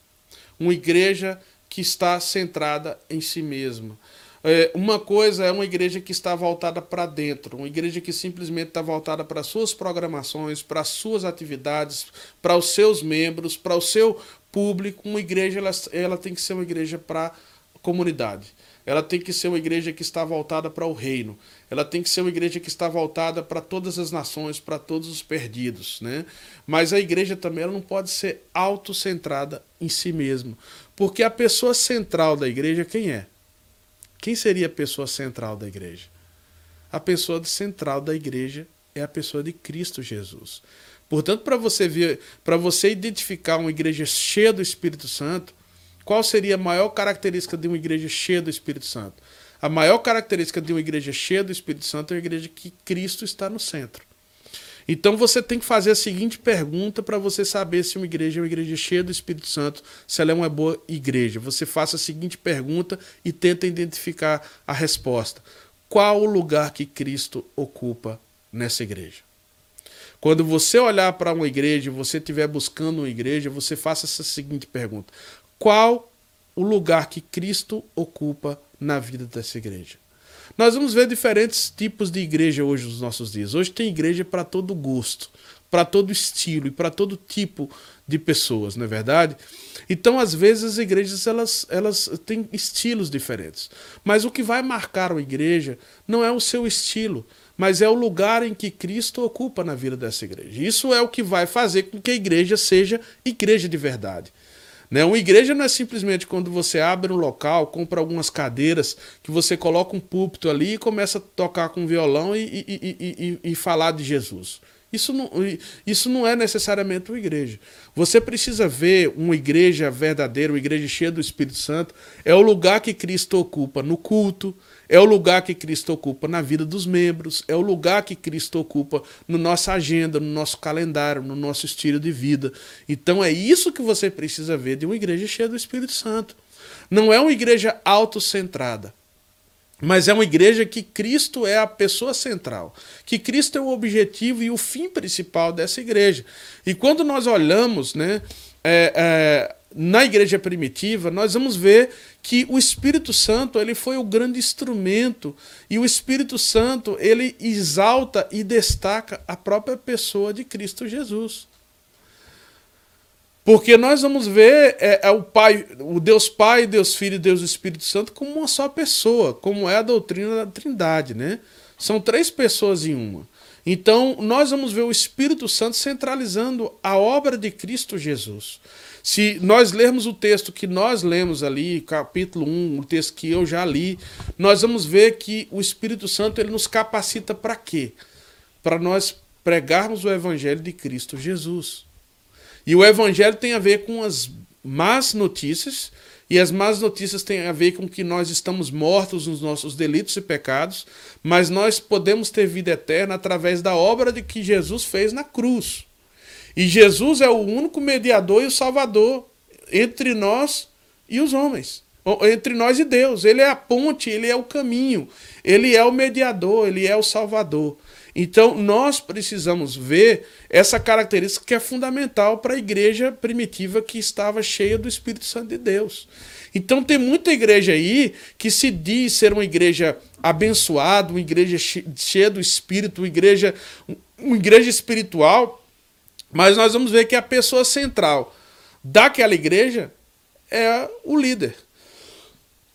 Uma igreja que está centrada em si mesma. É, uma coisa é uma igreja que está voltada para dentro, uma igreja que simplesmente está voltada para suas programações, para suas atividades, para os seus membros, para o seu público. Uma igreja ela, ela tem que ser uma igreja para a comunidade. Ela tem que ser uma igreja que está voltada para o reino. Ela tem que ser uma igreja que está voltada para todas as nações, para todos os perdidos, né? Mas a igreja também ela não pode ser autocentrada em si mesma, porque a pessoa central da igreja quem é? Quem seria a pessoa central da igreja? A pessoa central da igreja é a pessoa de Cristo Jesus. Portanto, para você ver, para você identificar uma igreja cheia do Espírito Santo, qual seria a maior característica de uma igreja cheia do Espírito Santo? A maior característica de uma igreja cheia do Espírito Santo é uma igreja que Cristo está no centro. Então você tem que fazer a seguinte pergunta para você saber se uma igreja é uma igreja cheia do Espírito Santo, se ela é uma boa igreja. Você faça a seguinte pergunta e tenta identificar a resposta. Qual o lugar que Cristo ocupa nessa igreja? Quando você olhar para uma igreja, você estiver buscando uma igreja, você faça essa seguinte pergunta: qual o lugar que Cristo ocupa na vida dessa igreja. Nós vamos ver diferentes tipos de igreja hoje nos nossos dias. Hoje tem igreja para todo gosto, para todo estilo e para todo tipo de pessoas, não é verdade? Então, às vezes, as igrejas elas, elas têm estilos diferentes. Mas o que vai marcar uma igreja não é o seu estilo, mas é o lugar em que Cristo ocupa na vida dessa igreja. Isso é o que vai fazer com que a igreja seja igreja de verdade. Né? Uma igreja não é simplesmente quando você abre um local, compra algumas cadeiras, que você coloca um púlpito ali e começa a tocar com violão e, e, e, e, falar de Jesus. Isso não, isso não é necessariamente uma igreja. Você precisa ver uma igreja verdadeira, uma igreja cheia do Espírito Santo, é o lugar que Cristo ocupa no culto, é o lugar que Cristo ocupa na vida dos membros, é o lugar que Cristo ocupa na nossa agenda, no nosso calendário, no nosso estilo de vida. Então é isso que você precisa ver de uma igreja cheia do Espírito Santo. Não é uma igreja autocentrada, mas é uma igreja que Cristo é a pessoa central, que Cristo é o objetivo e o fim principal dessa igreja. E quando nós olhamos, né, é, é, na igreja primitiva, nós vamos ver que o Espírito Santo ele foi o grande instrumento e o Espírito Santo ele exalta e destaca a própria pessoa de Cristo Jesus. Porque nós vamos ver é, é, o Pai, o Deus Pai, Deus Filho e Deus Espírito Santo como uma só pessoa, como é a doutrina da Trindade, né? São três pessoas em uma. Então, nós vamos ver o Espírito Santo centralizando a obra de Cristo Jesus. Se nós lermos o texto que nós lemos ali, capítulo 1, o texto que eu já li, nós vamos ver que o Espírito Santo ele nos capacita para quê? Para nós pregarmos o evangelho de Cristo Jesus. E o evangelho tem a ver com as más notícias, e as más notícias têm a ver com que nós estamos mortos nos nossos delitos e pecados, mas nós podemos ter vida eterna através da obra de que Jesus fez na cruz. E Jesus é o único mediador e o salvador entre nós e os homens. Entre nós e Deus. Ele é a ponte, ele é o caminho, ele é o mediador, ele é o salvador. Então, nós precisamos ver essa característica que é fundamental para a igreja primitiva que estava cheia do Espírito Santo de Deus. Então, tem muita igreja aí que se diz ser uma igreja abençoada, uma igreja cheia do Espírito, uma igreja, uma igreja espiritual, mas nós vamos ver que a pessoa central daquela igreja é o líder.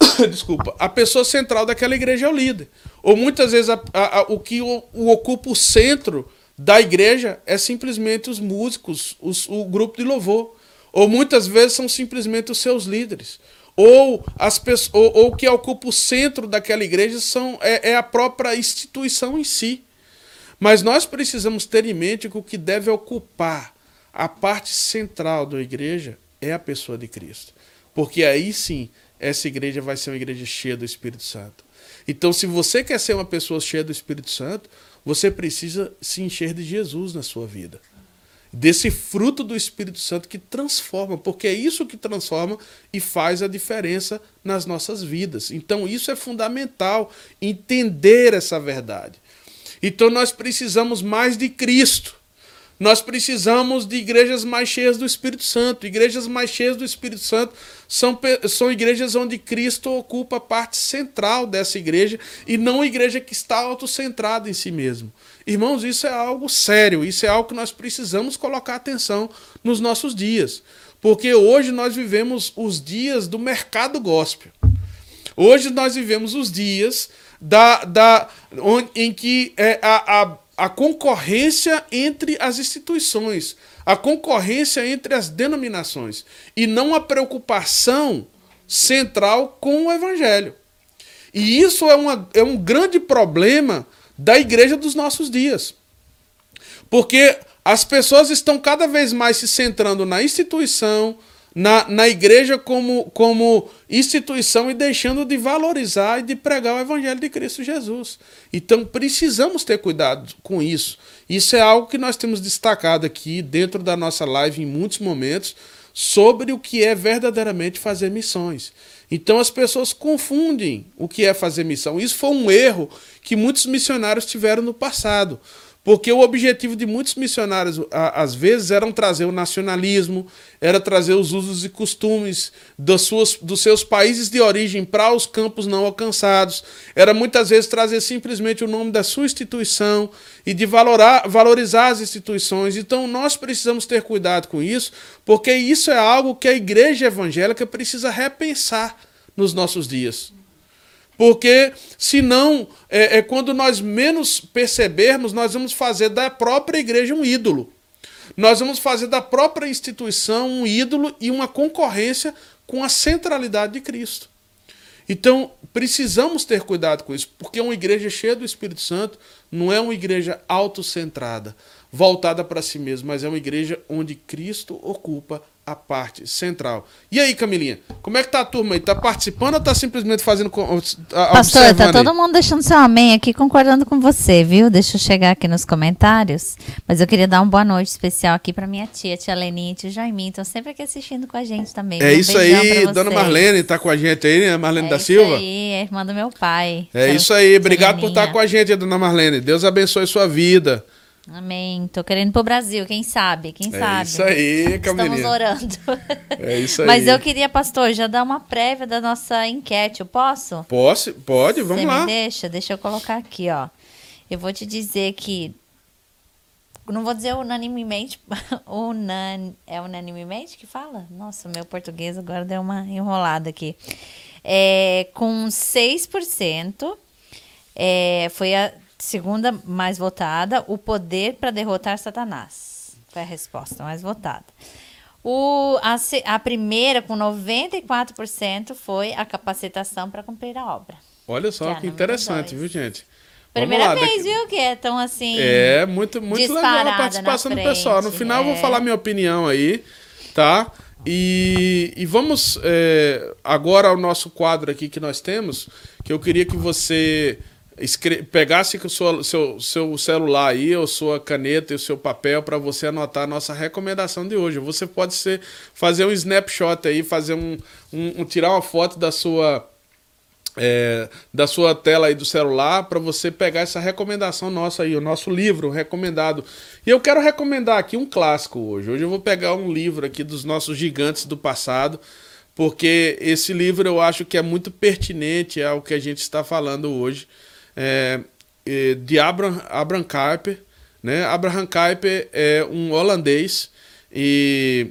Desculpa, a pessoa central daquela igreja é o líder. Ou muitas vezes a, a, a, o que o, o, ocupa o centro da igreja é simplesmente os músicos, os, o grupo de louvor. Ou muitas vezes são simplesmente os seus líderes. Ou, as pessoas, ou, ou o que ocupa o centro daquela igreja são, é, é a própria instituição em si. Mas nós precisamos ter em mente que o que deve ocupar a parte central da igreja é a pessoa de Cristo. Porque aí sim essa igreja vai ser uma igreja cheia do Espírito Santo. Então, se você quer ser uma pessoa cheia do Espírito Santo, você precisa se encher de Jesus na sua vida. Desse fruto do Espírito Santo que transforma, porque é isso que transforma e faz a diferença nas nossas vidas. Então, isso é fundamental, entender essa verdade. Então, nós precisamos mais de Cristo. Nós precisamos de igrejas mais cheias do Espírito Santo. Igrejas mais cheias do Espírito Santo são, são igrejas onde Cristo ocupa a parte central dessa igreja e não igreja que está autocentrada em si mesmo. Irmãos, isso é algo sério, isso é algo que nós precisamos colocar atenção nos nossos dias. Porque hoje nós vivemos os dias do mercado gospel. Hoje nós vivemos os dias da, da, onde, em que é, a, a a concorrência entre as instituições, a concorrência entre as denominações, e não a preocupação central com o evangelho. E isso é, uma, é um grande problema da igreja dos nossos dias. Porque as pessoas estão cada vez mais se centrando na instituição, na, na igreja como, como instituição e deixando de valorizar e de pregar o Evangelho de Cristo Jesus. Então precisamos ter cuidado com isso. Isso é algo que nós temos destacado aqui dentro da nossa live em muitos momentos sobre o que é verdadeiramente fazer missões. Então as pessoas confundem o que é fazer missão. Isso foi um erro que muitos missionários tiveram no passado. Porque o objetivo de muitos missionários, às vezes, era trazer o nacionalismo, era trazer os usos e costumes suas, dos seus países de origem para os campos não alcançados, era muitas vezes trazer simplesmente o nome da sua instituição e de valorar, valorizar as instituições. Então, nós precisamos ter cuidado com isso, porque isso é algo que a igreja evangélica precisa repensar nos nossos dias. Porque senão, é, é quando nós menos percebermos, nós vamos fazer da própria igreja um ídolo. Nós vamos fazer da própria instituição um ídolo e uma concorrência com a centralidade de Cristo. Então, precisamos ter cuidado com isso, porque uma igreja cheia do Espírito Santo não é uma igreja autocentrada, voltada para si mesma, mas é uma igreja onde Cristo ocupa a parte central. E aí, Camilinha, como é que tá a turma aí? Tá participando ou tá simplesmente fazendo Pastor, tá todo mundo deixando seu amém aqui concordando com você, viu? Deixa eu chegar aqui nos comentários, mas eu queria dar uma boa noite especial aqui para minha tia, tia Leninha e tio Jaiminho, estão sempre aqui assistindo com a gente também. É um isso aí, dona Marlene tá com a gente aí, né? Marlene é da Silva. É isso aí, é irmã do meu pai. É isso aí, obrigado por estar com a gente, dona Marlene. Deus abençoe sua vida. Amém. Tô querendo ir pro Brasil, quem sabe? Quem é sabe? Isso aí, Camilinha. Estamos orando. É isso aí. Mas eu queria, pastor, já dar uma prévia da nossa enquete. Eu posso? Posso, pode, vamos Você lá. Me deixa, deixa eu colocar aqui, ó. Eu vou te dizer que não vou dizer unanimemente, unan, é unanimemente que fala? Nossa, meu português agora deu uma enrolada aqui. É, com 6%, é, foi a segunda mais votada, o poder para derrotar Satanás. Foi a resposta mais votada. O, a, a primeira, com 94%, foi a capacitação para cumprir a obra. Olha só que, que interessante, viu, gente? Primeira lá, vez, daqui... viu, que é tão assim. É, muito, muito legal a participação do pessoal. No final, é. eu vou é. falar minha opinião aí, tá? E, e vamos é, agora ao nosso quadro aqui que nós temos, que eu queria que você escre pegasse o seu, seu, seu celular aí, ou sua caneta e o seu papel para você anotar a nossa recomendação de hoje. Você pode ser, fazer um snapshot aí, fazer um, um, um tirar uma foto da sua é, da sua tela aí do celular para você pegar essa recomendação nossa aí, o nosso livro recomendado. E eu quero recomendar aqui um clássico hoje. Hoje eu vou pegar um livro aqui dos nossos gigantes do passado, porque esse livro eu acho que é muito pertinente ao que a gente está falando hoje é, é, de Abraham, Abraham Kuyper. Né? Abraham Kuyper é um holandês e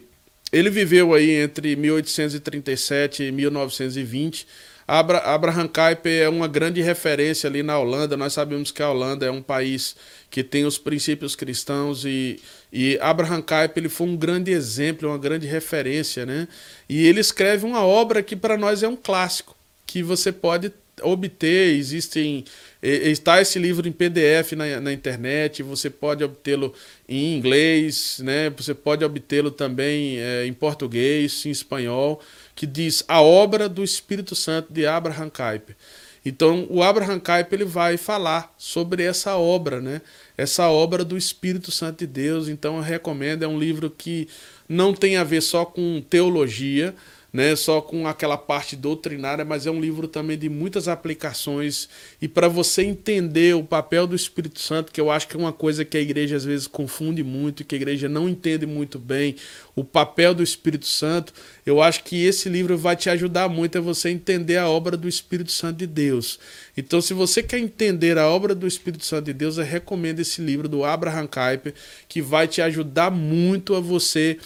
ele viveu aí entre 1837 e 1920. Abra, Abraham Kuyper é uma grande referência ali na Holanda. Nós sabemos que a Holanda é um país que tem os princípios cristãos e, e Abraham Kuyper ele foi um grande exemplo, uma grande referência, né? E ele escreve uma obra que para nós é um clássico, que você pode obter, existem está esse livro em PDF na, na internet, você pode obtê-lo em inglês, né? Você pode obtê-lo também é, em português, em espanhol, que diz a obra do Espírito Santo de Abraham Kuyper. Então, o Abraham Kuyper ele vai falar sobre essa obra, né? Essa obra do Espírito Santo de Deus. Então, eu recomendo, é um livro que não tem a ver só com teologia, né, só com aquela parte doutrinária, mas é um livro também de muitas aplicações e para você entender o papel do Espírito Santo, que eu acho que é uma coisa que a igreja às vezes confunde muito, que a igreja não entende muito bem, o papel do Espírito Santo, eu acho que esse livro vai te ajudar muito a você entender a obra do Espírito Santo de Deus. Então, se você quer entender a obra do Espírito Santo de Deus, eu recomendo esse livro do Abraham Kuyper, que vai te ajudar muito a você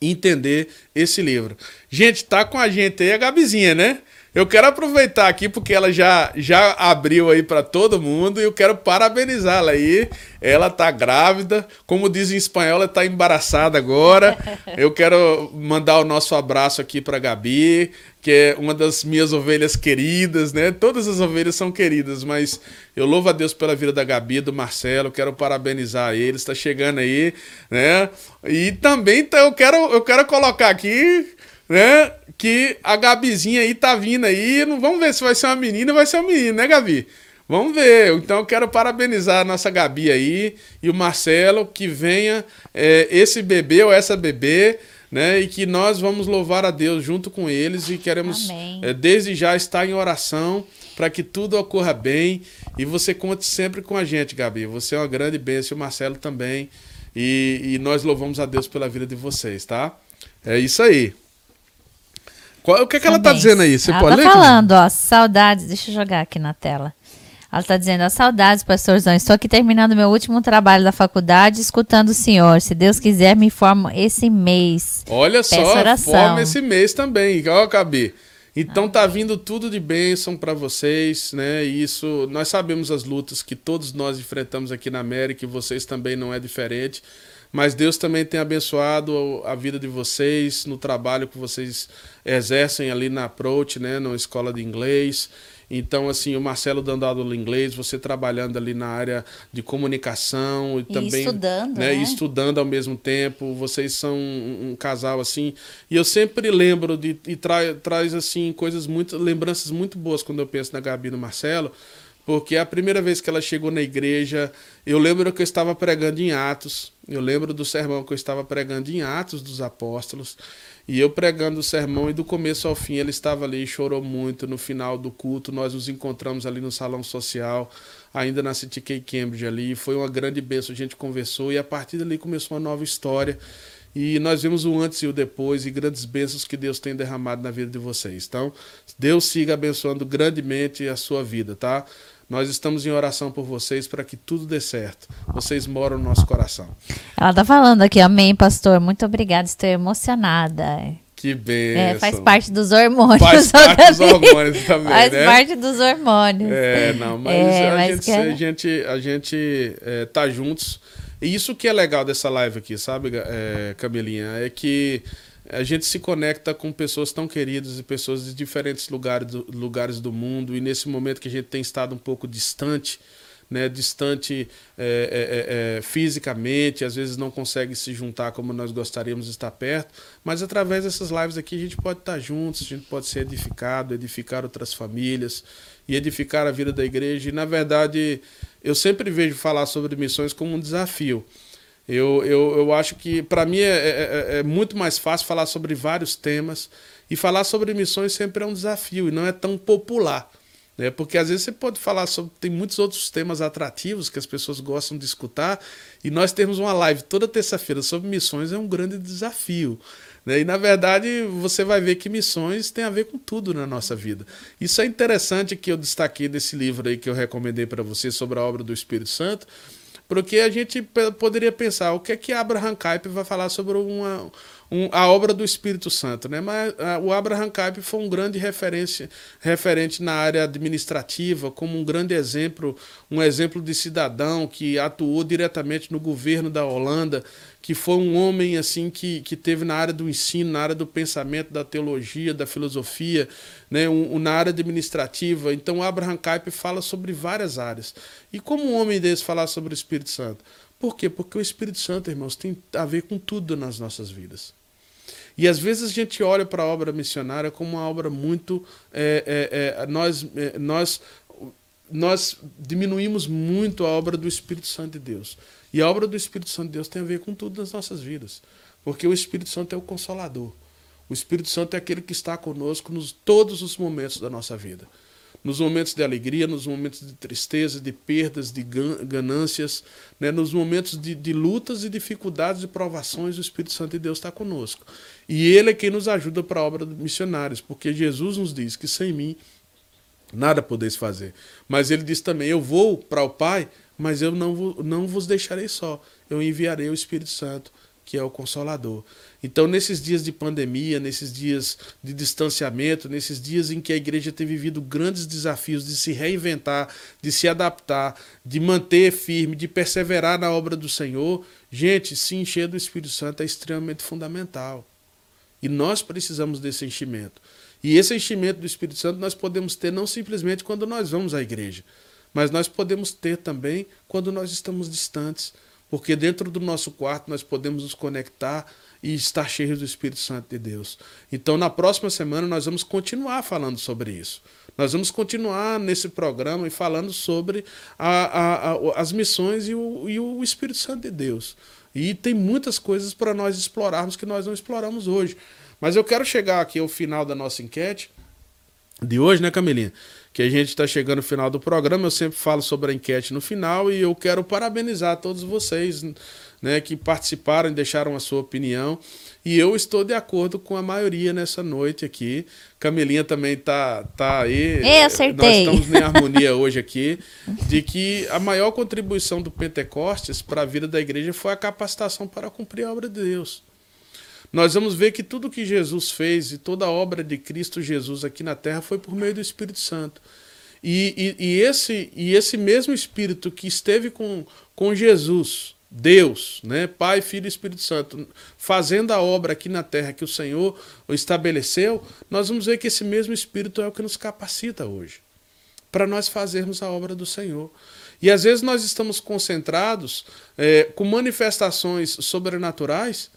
entender esse livro. Gente, tá com a gente aí a Gabizinha, né? Eu quero aproveitar aqui porque ela já, já abriu aí para todo mundo e eu quero parabenizá-la aí. Ela tá grávida, como diz em espanhol, ela tá embaraçada agora. Eu quero mandar o nosso abraço aqui para Gabi, que é uma das minhas ovelhas queridas, né? Todas as ovelhas são queridas, mas eu louvo a Deus pela vida da Gabi, do Marcelo, quero parabenizar eles, está chegando aí, né? E também tá, eu quero eu quero colocar aqui né? Que a Gabizinha aí tá vindo aí. Não vamos ver se vai ser uma menina ou vai ser um menino, né, Gabi? Vamos ver. Então eu quero parabenizar a nossa Gabi aí e o Marcelo que venha é, esse bebê ou essa bebê. Né, e que nós vamos louvar a Deus junto com eles e queremos é, desde já estar em oração para que tudo ocorra bem e você conte sempre com a gente, Gabi. Você é uma grande bênção, o Marcelo também. E, e nós louvamos a Deus pela vida de vocês, tá? É isso aí. Qual, o que, é que ela está dizendo aí? Você ela pode tá ler? falando, ó, saudades. Deixa eu jogar aqui na tela. Ela está dizendo, as saudades, pastorzão. Estou aqui terminando meu último trabalho da faculdade, escutando o senhor. Se Deus quiser, me informa esse mês. Olha Peço só, oração. forma esse mês também. Ó, Gabi. Então tá vindo tudo de bênção para vocês, né? Isso, nós sabemos as lutas que todos nós enfrentamos aqui na América e vocês também não é diferente. Mas Deus também tem abençoado a vida de vocês no trabalho que vocês exercem ali na Approach, né, na escola de inglês. Então, assim, o Marcelo dando aula de inglês, você trabalhando ali na área de comunicação e, e também estudando, né, né? E estudando ao mesmo tempo. Vocês são um, um casal assim. E eu sempre lembro de e tra, traz assim coisas muito lembranças muito boas quando eu penso na Gabi e no Marcelo, porque a primeira vez que ela chegou na igreja, eu lembro que eu estava pregando em Atos. Eu lembro do sermão que eu estava pregando em Atos dos Apóstolos. E eu pregando o sermão, e do começo ao fim ele estava ali, chorou muito. No final do culto, nós nos encontramos ali no salão social, ainda na City K Cambridge ali. Foi uma grande bênção, a gente conversou, e a partir dali começou uma nova história. E nós vimos o antes e o depois, e grandes bênçãos que Deus tem derramado na vida de vocês. Então, Deus siga abençoando grandemente a sua vida, tá? Nós estamos em oração por vocês para que tudo dê certo. Vocês moram no nosso coração. Ela está falando aqui, amém, pastor. Muito obrigada, estou emocionada. Que bem. É, faz parte dos hormônios. Faz parte dos hormônios também, faz né? parte dos hormônios. É, não, mas, é, a, mas gente, a, gente, a gente é, tá juntos. E isso que é legal dessa live aqui, sabe, é, Camilinha? É que a gente se conecta com pessoas tão queridas e pessoas de diferentes lugares do, lugares do mundo e nesse momento que a gente tem estado um pouco distante né, distante é, é, é, é, fisicamente, às vezes não consegue se juntar como nós gostaríamos de estar perto, mas através dessas lives aqui a gente pode estar juntos, a gente pode ser edificado, edificar outras famílias e edificar a vida da igreja. E na verdade, eu sempre vejo falar sobre missões como um desafio. Eu, eu, eu acho que, para mim, é, é, é, é, muito mais fácil falar sobre vários temas. E falar sobre missões sempre é um desafio e não é tão popular. Né? Porque às vezes você pode falar sobre. Tem muitos outros temas atrativos que as pessoas gostam de escutar. E nós temos uma live toda terça-feira sobre missões é um grande desafio. Né? E na verdade você vai ver que missões tem a ver com tudo na nossa vida. Isso é interessante que eu destaquei desse livro aí que eu recomendei para você sobre a obra do Espírito Santo porque a gente poderia pensar o que é que Abraham Kuyper vai falar sobre uma, um, a obra do Espírito Santo, né? Mas a, o Abraham Kuyper foi um grande referência, referente na área administrativa, como um grande exemplo, um exemplo de cidadão que atuou diretamente no governo da Holanda, que foi um homem assim que, que teve na área do ensino, na área do pensamento, da teologia, da filosofia, né, um, um, na área administrativa. Então, Abraham Kuyper fala sobre várias áreas. E como um homem desse falar sobre o Espírito Santo? Por quê? Porque o Espírito Santo, irmãos, tem a ver com tudo nas nossas vidas. E às vezes a gente olha para a obra missionária como uma obra muito. É, é, é, nós, é, nós, nós diminuímos muito a obra do Espírito Santo de Deus. E a obra do Espírito Santo de Deus tem a ver com tudo nas nossas vidas. Porque o Espírito Santo é o consolador. O Espírito Santo é aquele que está conosco nos todos os momentos da nossa vida. Nos momentos de alegria, nos momentos de tristeza, de perdas, de ganâncias, né? nos momentos de, de lutas e dificuldades e provações, o Espírito Santo de Deus está conosco. E Ele é quem nos ajuda para a obra dos missionários, porque Jesus nos diz que sem mim nada podeis fazer. Mas Ele diz também: Eu vou para o Pai mas eu não, não vos deixarei só, eu enviarei o Espírito Santo, que é o Consolador. Então, nesses dias de pandemia, nesses dias de distanciamento, nesses dias em que a igreja tem vivido grandes desafios de se reinventar, de se adaptar, de manter firme, de perseverar na obra do Senhor, gente, se encher do Espírito Santo é extremamente fundamental. E nós precisamos desse enchimento. E esse enchimento do Espírito Santo nós podemos ter não simplesmente quando nós vamos à igreja, mas nós podemos ter também quando nós estamos distantes, porque dentro do nosso quarto nós podemos nos conectar e estar cheios do Espírito Santo de Deus. Então, na próxima semana, nós vamos continuar falando sobre isso. Nós vamos continuar nesse programa e falando sobre a, a, a, as missões e o, e o Espírito Santo de Deus. E tem muitas coisas para nós explorarmos que nós não exploramos hoje. Mas eu quero chegar aqui ao final da nossa enquete de hoje, né, Camilinha? Que a gente está chegando no final do programa. Eu sempre falo sobre a enquete no final e eu quero parabenizar todos vocês né, que participaram e deixaram a sua opinião. E eu estou de acordo com a maioria nessa noite aqui. Camelinha também tá, tá aí. Eu acertei. Nós estamos em harmonia hoje aqui de que a maior contribuição do Pentecostes para a vida da igreja foi a capacitação para cumprir a obra de Deus. Nós vamos ver que tudo que Jesus fez e toda a obra de Cristo Jesus aqui na terra foi por meio do Espírito Santo. E, e, e esse, e esse mesmo Espírito que esteve com, com Jesus, Deus, né, Pai, Filho e Espírito Santo, fazendo a obra aqui na terra que o Senhor estabeleceu, nós vamos ver que esse mesmo Espírito é o que nos capacita hoje para nós fazermos a obra do Senhor. E às vezes nós estamos concentrados é, com manifestações sobrenaturais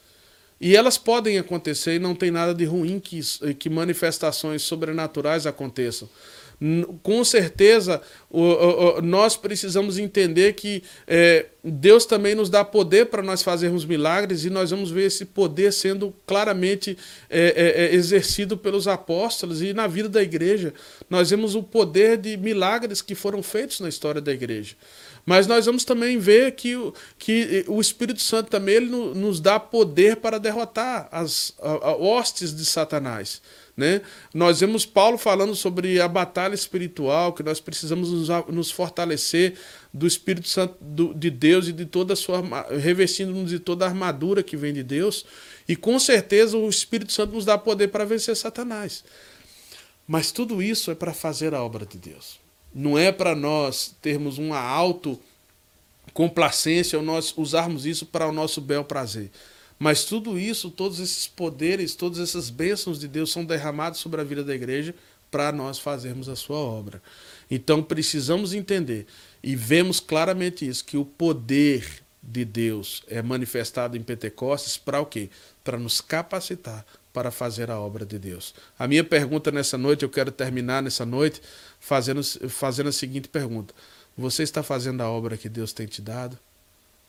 e elas podem acontecer e não tem nada de ruim que, que manifestações sobrenaturais aconteçam. Com certeza, nós precisamos entender que é, Deus também nos dá poder para nós fazermos milagres e nós vamos ver esse poder sendo claramente é, é, exercido pelos apóstolos e na vida da igreja. Nós vemos o poder de milagres que foram feitos na história da igreja. Mas nós vamos também ver que, que o Espírito Santo também ele nos dá poder para derrotar as hostes de Satanás. Né? Nós vemos Paulo falando sobre a batalha espiritual, que nós precisamos nos, nos fortalecer do Espírito Santo do, de Deus e de toda a sua revestindo-nos de toda a armadura que vem de Deus. E com certeza o Espírito Santo nos dá poder para vencer Satanás. Mas tudo isso é para fazer a obra de Deus. Não é para nós termos uma auto complacência ou nós usarmos isso para o nosso bel prazer. Mas tudo isso, todos esses poderes, todas essas bênçãos de Deus são derramados sobre a vida da igreja para nós fazermos a sua obra. Então precisamos entender e vemos claramente isso, que o poder de Deus é manifestado em Pentecostes para o quê? Para nos capacitar para fazer a obra de Deus. A minha pergunta nessa noite, eu quero terminar nessa noite fazendo, fazendo a seguinte pergunta: Você está fazendo a obra que Deus tem te dado?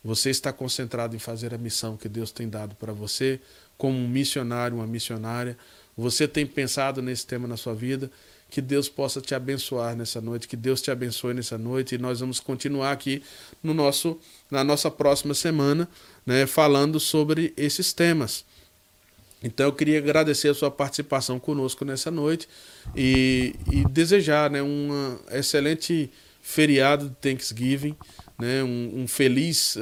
Você está concentrado em fazer a missão que Deus tem dado para você, como um missionário, uma missionária? Você tem pensado nesse tema na sua vida? Que Deus possa te abençoar nessa noite, que Deus te abençoe nessa noite e nós vamos continuar aqui no nosso, na nossa próxima semana, né, falando sobre esses temas. Então eu queria agradecer a sua participação conosco nessa noite e, e desejar né, um excelente feriado de Thanksgiving, né, um, um feliz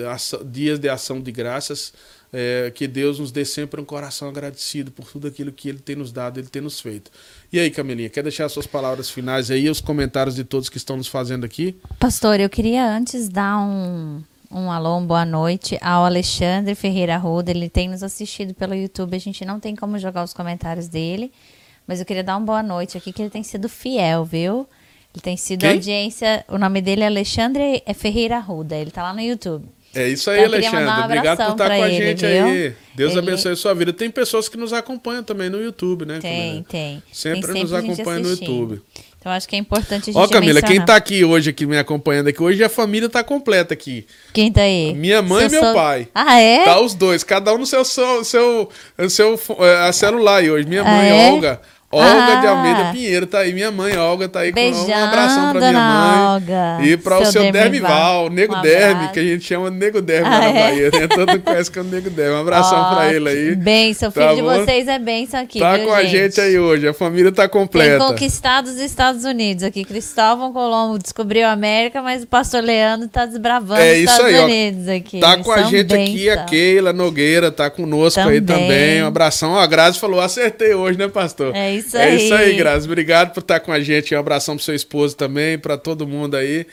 dia de ação de graças É, que Deus nos dê sempre um coração agradecido por tudo aquilo que Ele tem nos dado, Ele tem nos feito. E aí, Camilinha, quer deixar suas palavras finais aí, os comentários de todos que estão nos fazendo aqui? Pastor, eu queria antes dar um, um alô, boa noite ao Alexandre Ferreira Ruda. Ele tem nos assistido pelo YouTube. A gente não tem como jogar os comentários dele, mas eu queria dar uma boa noite aqui, que ele tem sido fiel, viu? Ele tem sido Quem? audiência. O nome dele é Alexandre Ferreira Ruda. Ele tá lá no YouTube. É isso aí, Então, Alexandre. um Obrigado por estar pra com a ele, gente viu? aí. Deus Ele- abençoe a sua vida. Tem pessoas que nos acompanham também no YouTube, né? Tem, Camila? tem. Sempre Tem nos gente acompanha no. YouTube. Então acho que é importante a gente Ó, Camila, quem mencionar. tá aqui hoje, aqui me acompanhando aqui hoje, a família tá completa aqui. Quem tá aí? Minha mãe Seu e meu so- pai. Ah, é? Tá os dois, cada um no seu, seu, seu, seu eh, celular aí hoje. Minha Ah, mãe, é? Olga. Olga de Ah. Almeida Pinheiro tá aí. Minha mãe, Olga, tá aí com um abração pra minha mãe. Olga. E para o Seu seu Dermival. Nego Um Derme, que a gente chama de Nego Derme Ah, lá na é? Bahia, né? Todo mundo conhece como Nego Derme. Um abração Ó, pra ele aí. Bênção, Tá filho de vocês é bênção aqui, Tá viu, com a gente aí hoje, a família tá Tem completa. conquistado os Estados Unidos aqui. Cristóvão Colombo descobriu a América, mas o pastor Leandro tá desbravando É os Estados aí, ó. Unidos aqui. Tá com a gente aqui a. Keila Nogueira, tá conosco aí Também. também. Um abração. Ó, a Grazi falou, acertei hoje, né, pastor? É isso É isso aí, aí. Grazi. Obrigado por estar com a gente. Um abração pro seu esposo também, pra todo mundo aí.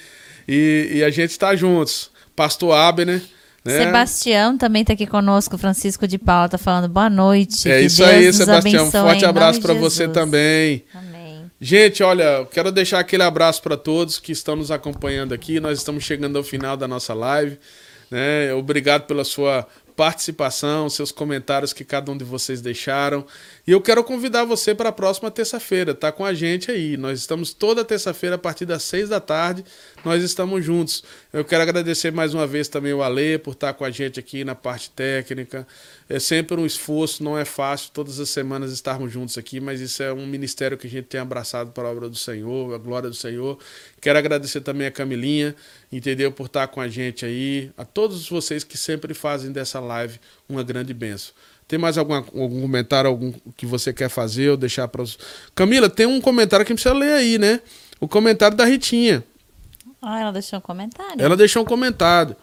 E, e a gente está juntos. Pastor Abner, né? Sebastião também tá aqui conosco. Francisco de Paula tá falando boa noite. É isso Deus aí, Sebastião. Forte abraço para você também. Amém. Gente, olha, eu quero deixar aquele abraço para todos que estão nos acompanhando aqui. Nós estamos chegando ao final da nossa live. Né? Obrigado pela sua participação, seus comentários que cada um de vocês deixaram. E eu quero convidar você para a próxima terça-feira, tá com a gente aí. Nós estamos toda terça-feira a partir das seis da tarde, nós estamos juntos. Eu quero agradecer mais uma vez também o Ale por estar com a gente aqui na parte técnica. É sempre um esforço, não é fácil todas as semanas estarmos juntos aqui, mas isso é um ministério que a gente tem abraçado para a obra do Senhor, a glória do Senhor. Quero agradecer também a Camilinha, entendeu, por estar com a gente aí, a todos vocês que sempre fazem dessa live uma grande bênção. Tem mais alguma, algum comentário algum que você quer fazer ou deixar para os. Camila, tem um comentário que precisa ler aí, né? O comentário da Ritinha. Ah, ela deixou um comentário. Ela deixou um comentário.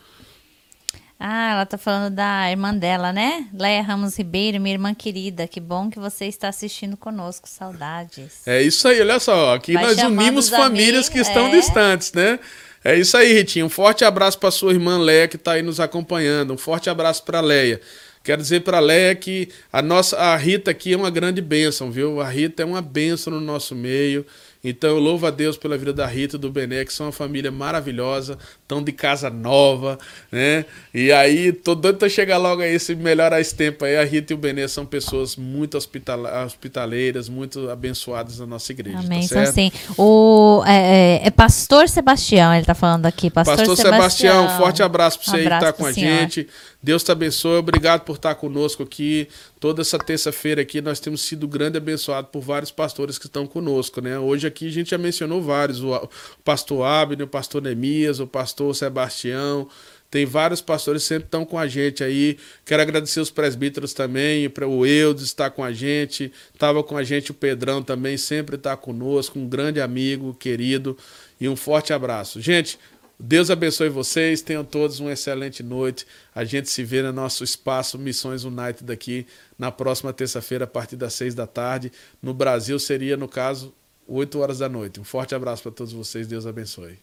Ah, ela tá falando da irmã dela, né? Leia Ramos Ribeiro, minha irmã querida. Que bom que você está assistindo conosco. Saudades. É isso aí, olha só. Aqui Vai nós unimos os famílias amigos, que estão é. distantes, né? É isso aí, Ritinha. Um forte abraço para sua irmã Leia que está aí nos acompanhando. Um forte abraço para Leia. Quero dizer para Leia que a nossa a Rita aqui é uma grande bênção, viu? A Rita é uma bênção no nosso meio. Então eu louvo a Deus pela vida da Rita e do Bené, que são uma família maravilhosa, estão de casa nova, né? E aí, tô doido pra chegar logo aí, se melhorar esse tempo aí. A Rita e o Bené são pessoas muito hospitaleiras, muito abençoadas na nossa igreja. Amém. tá certo? sim. O, é, é- é Pastor Sebastião, ele tá falando aqui. Pastor, Pastor Sebastião, forte abraço para você aí que está com a senhor. gente. Deus te abençoe. Obrigado por estar conosco aqui. Toda essa terça-feira aqui nós temos sido grande abençoado por vários pastores que estão conosco, né? Hoje aqui a gente já mencionou vários, o pastor Abner, o pastor Neemias, o pastor Sebastião. Tem vários pastores que sempre estão com a gente aí. Quero agradecer os presbíteros também, para o Eudes estar com a gente. Estava com a gente o Pedrão também, sempre está conosco, um grande amigo, querido. E um forte abraço. Gente, Deus abençoe vocês, tenham todos uma excelente noite. A gente se vê no nosso espaço Missões United aqui na próxima terça-feira, a partir das seis da tarde. No Brasil seria, no caso, 8 horas da noite. Um forte abraço para todos vocês, Deus abençoe.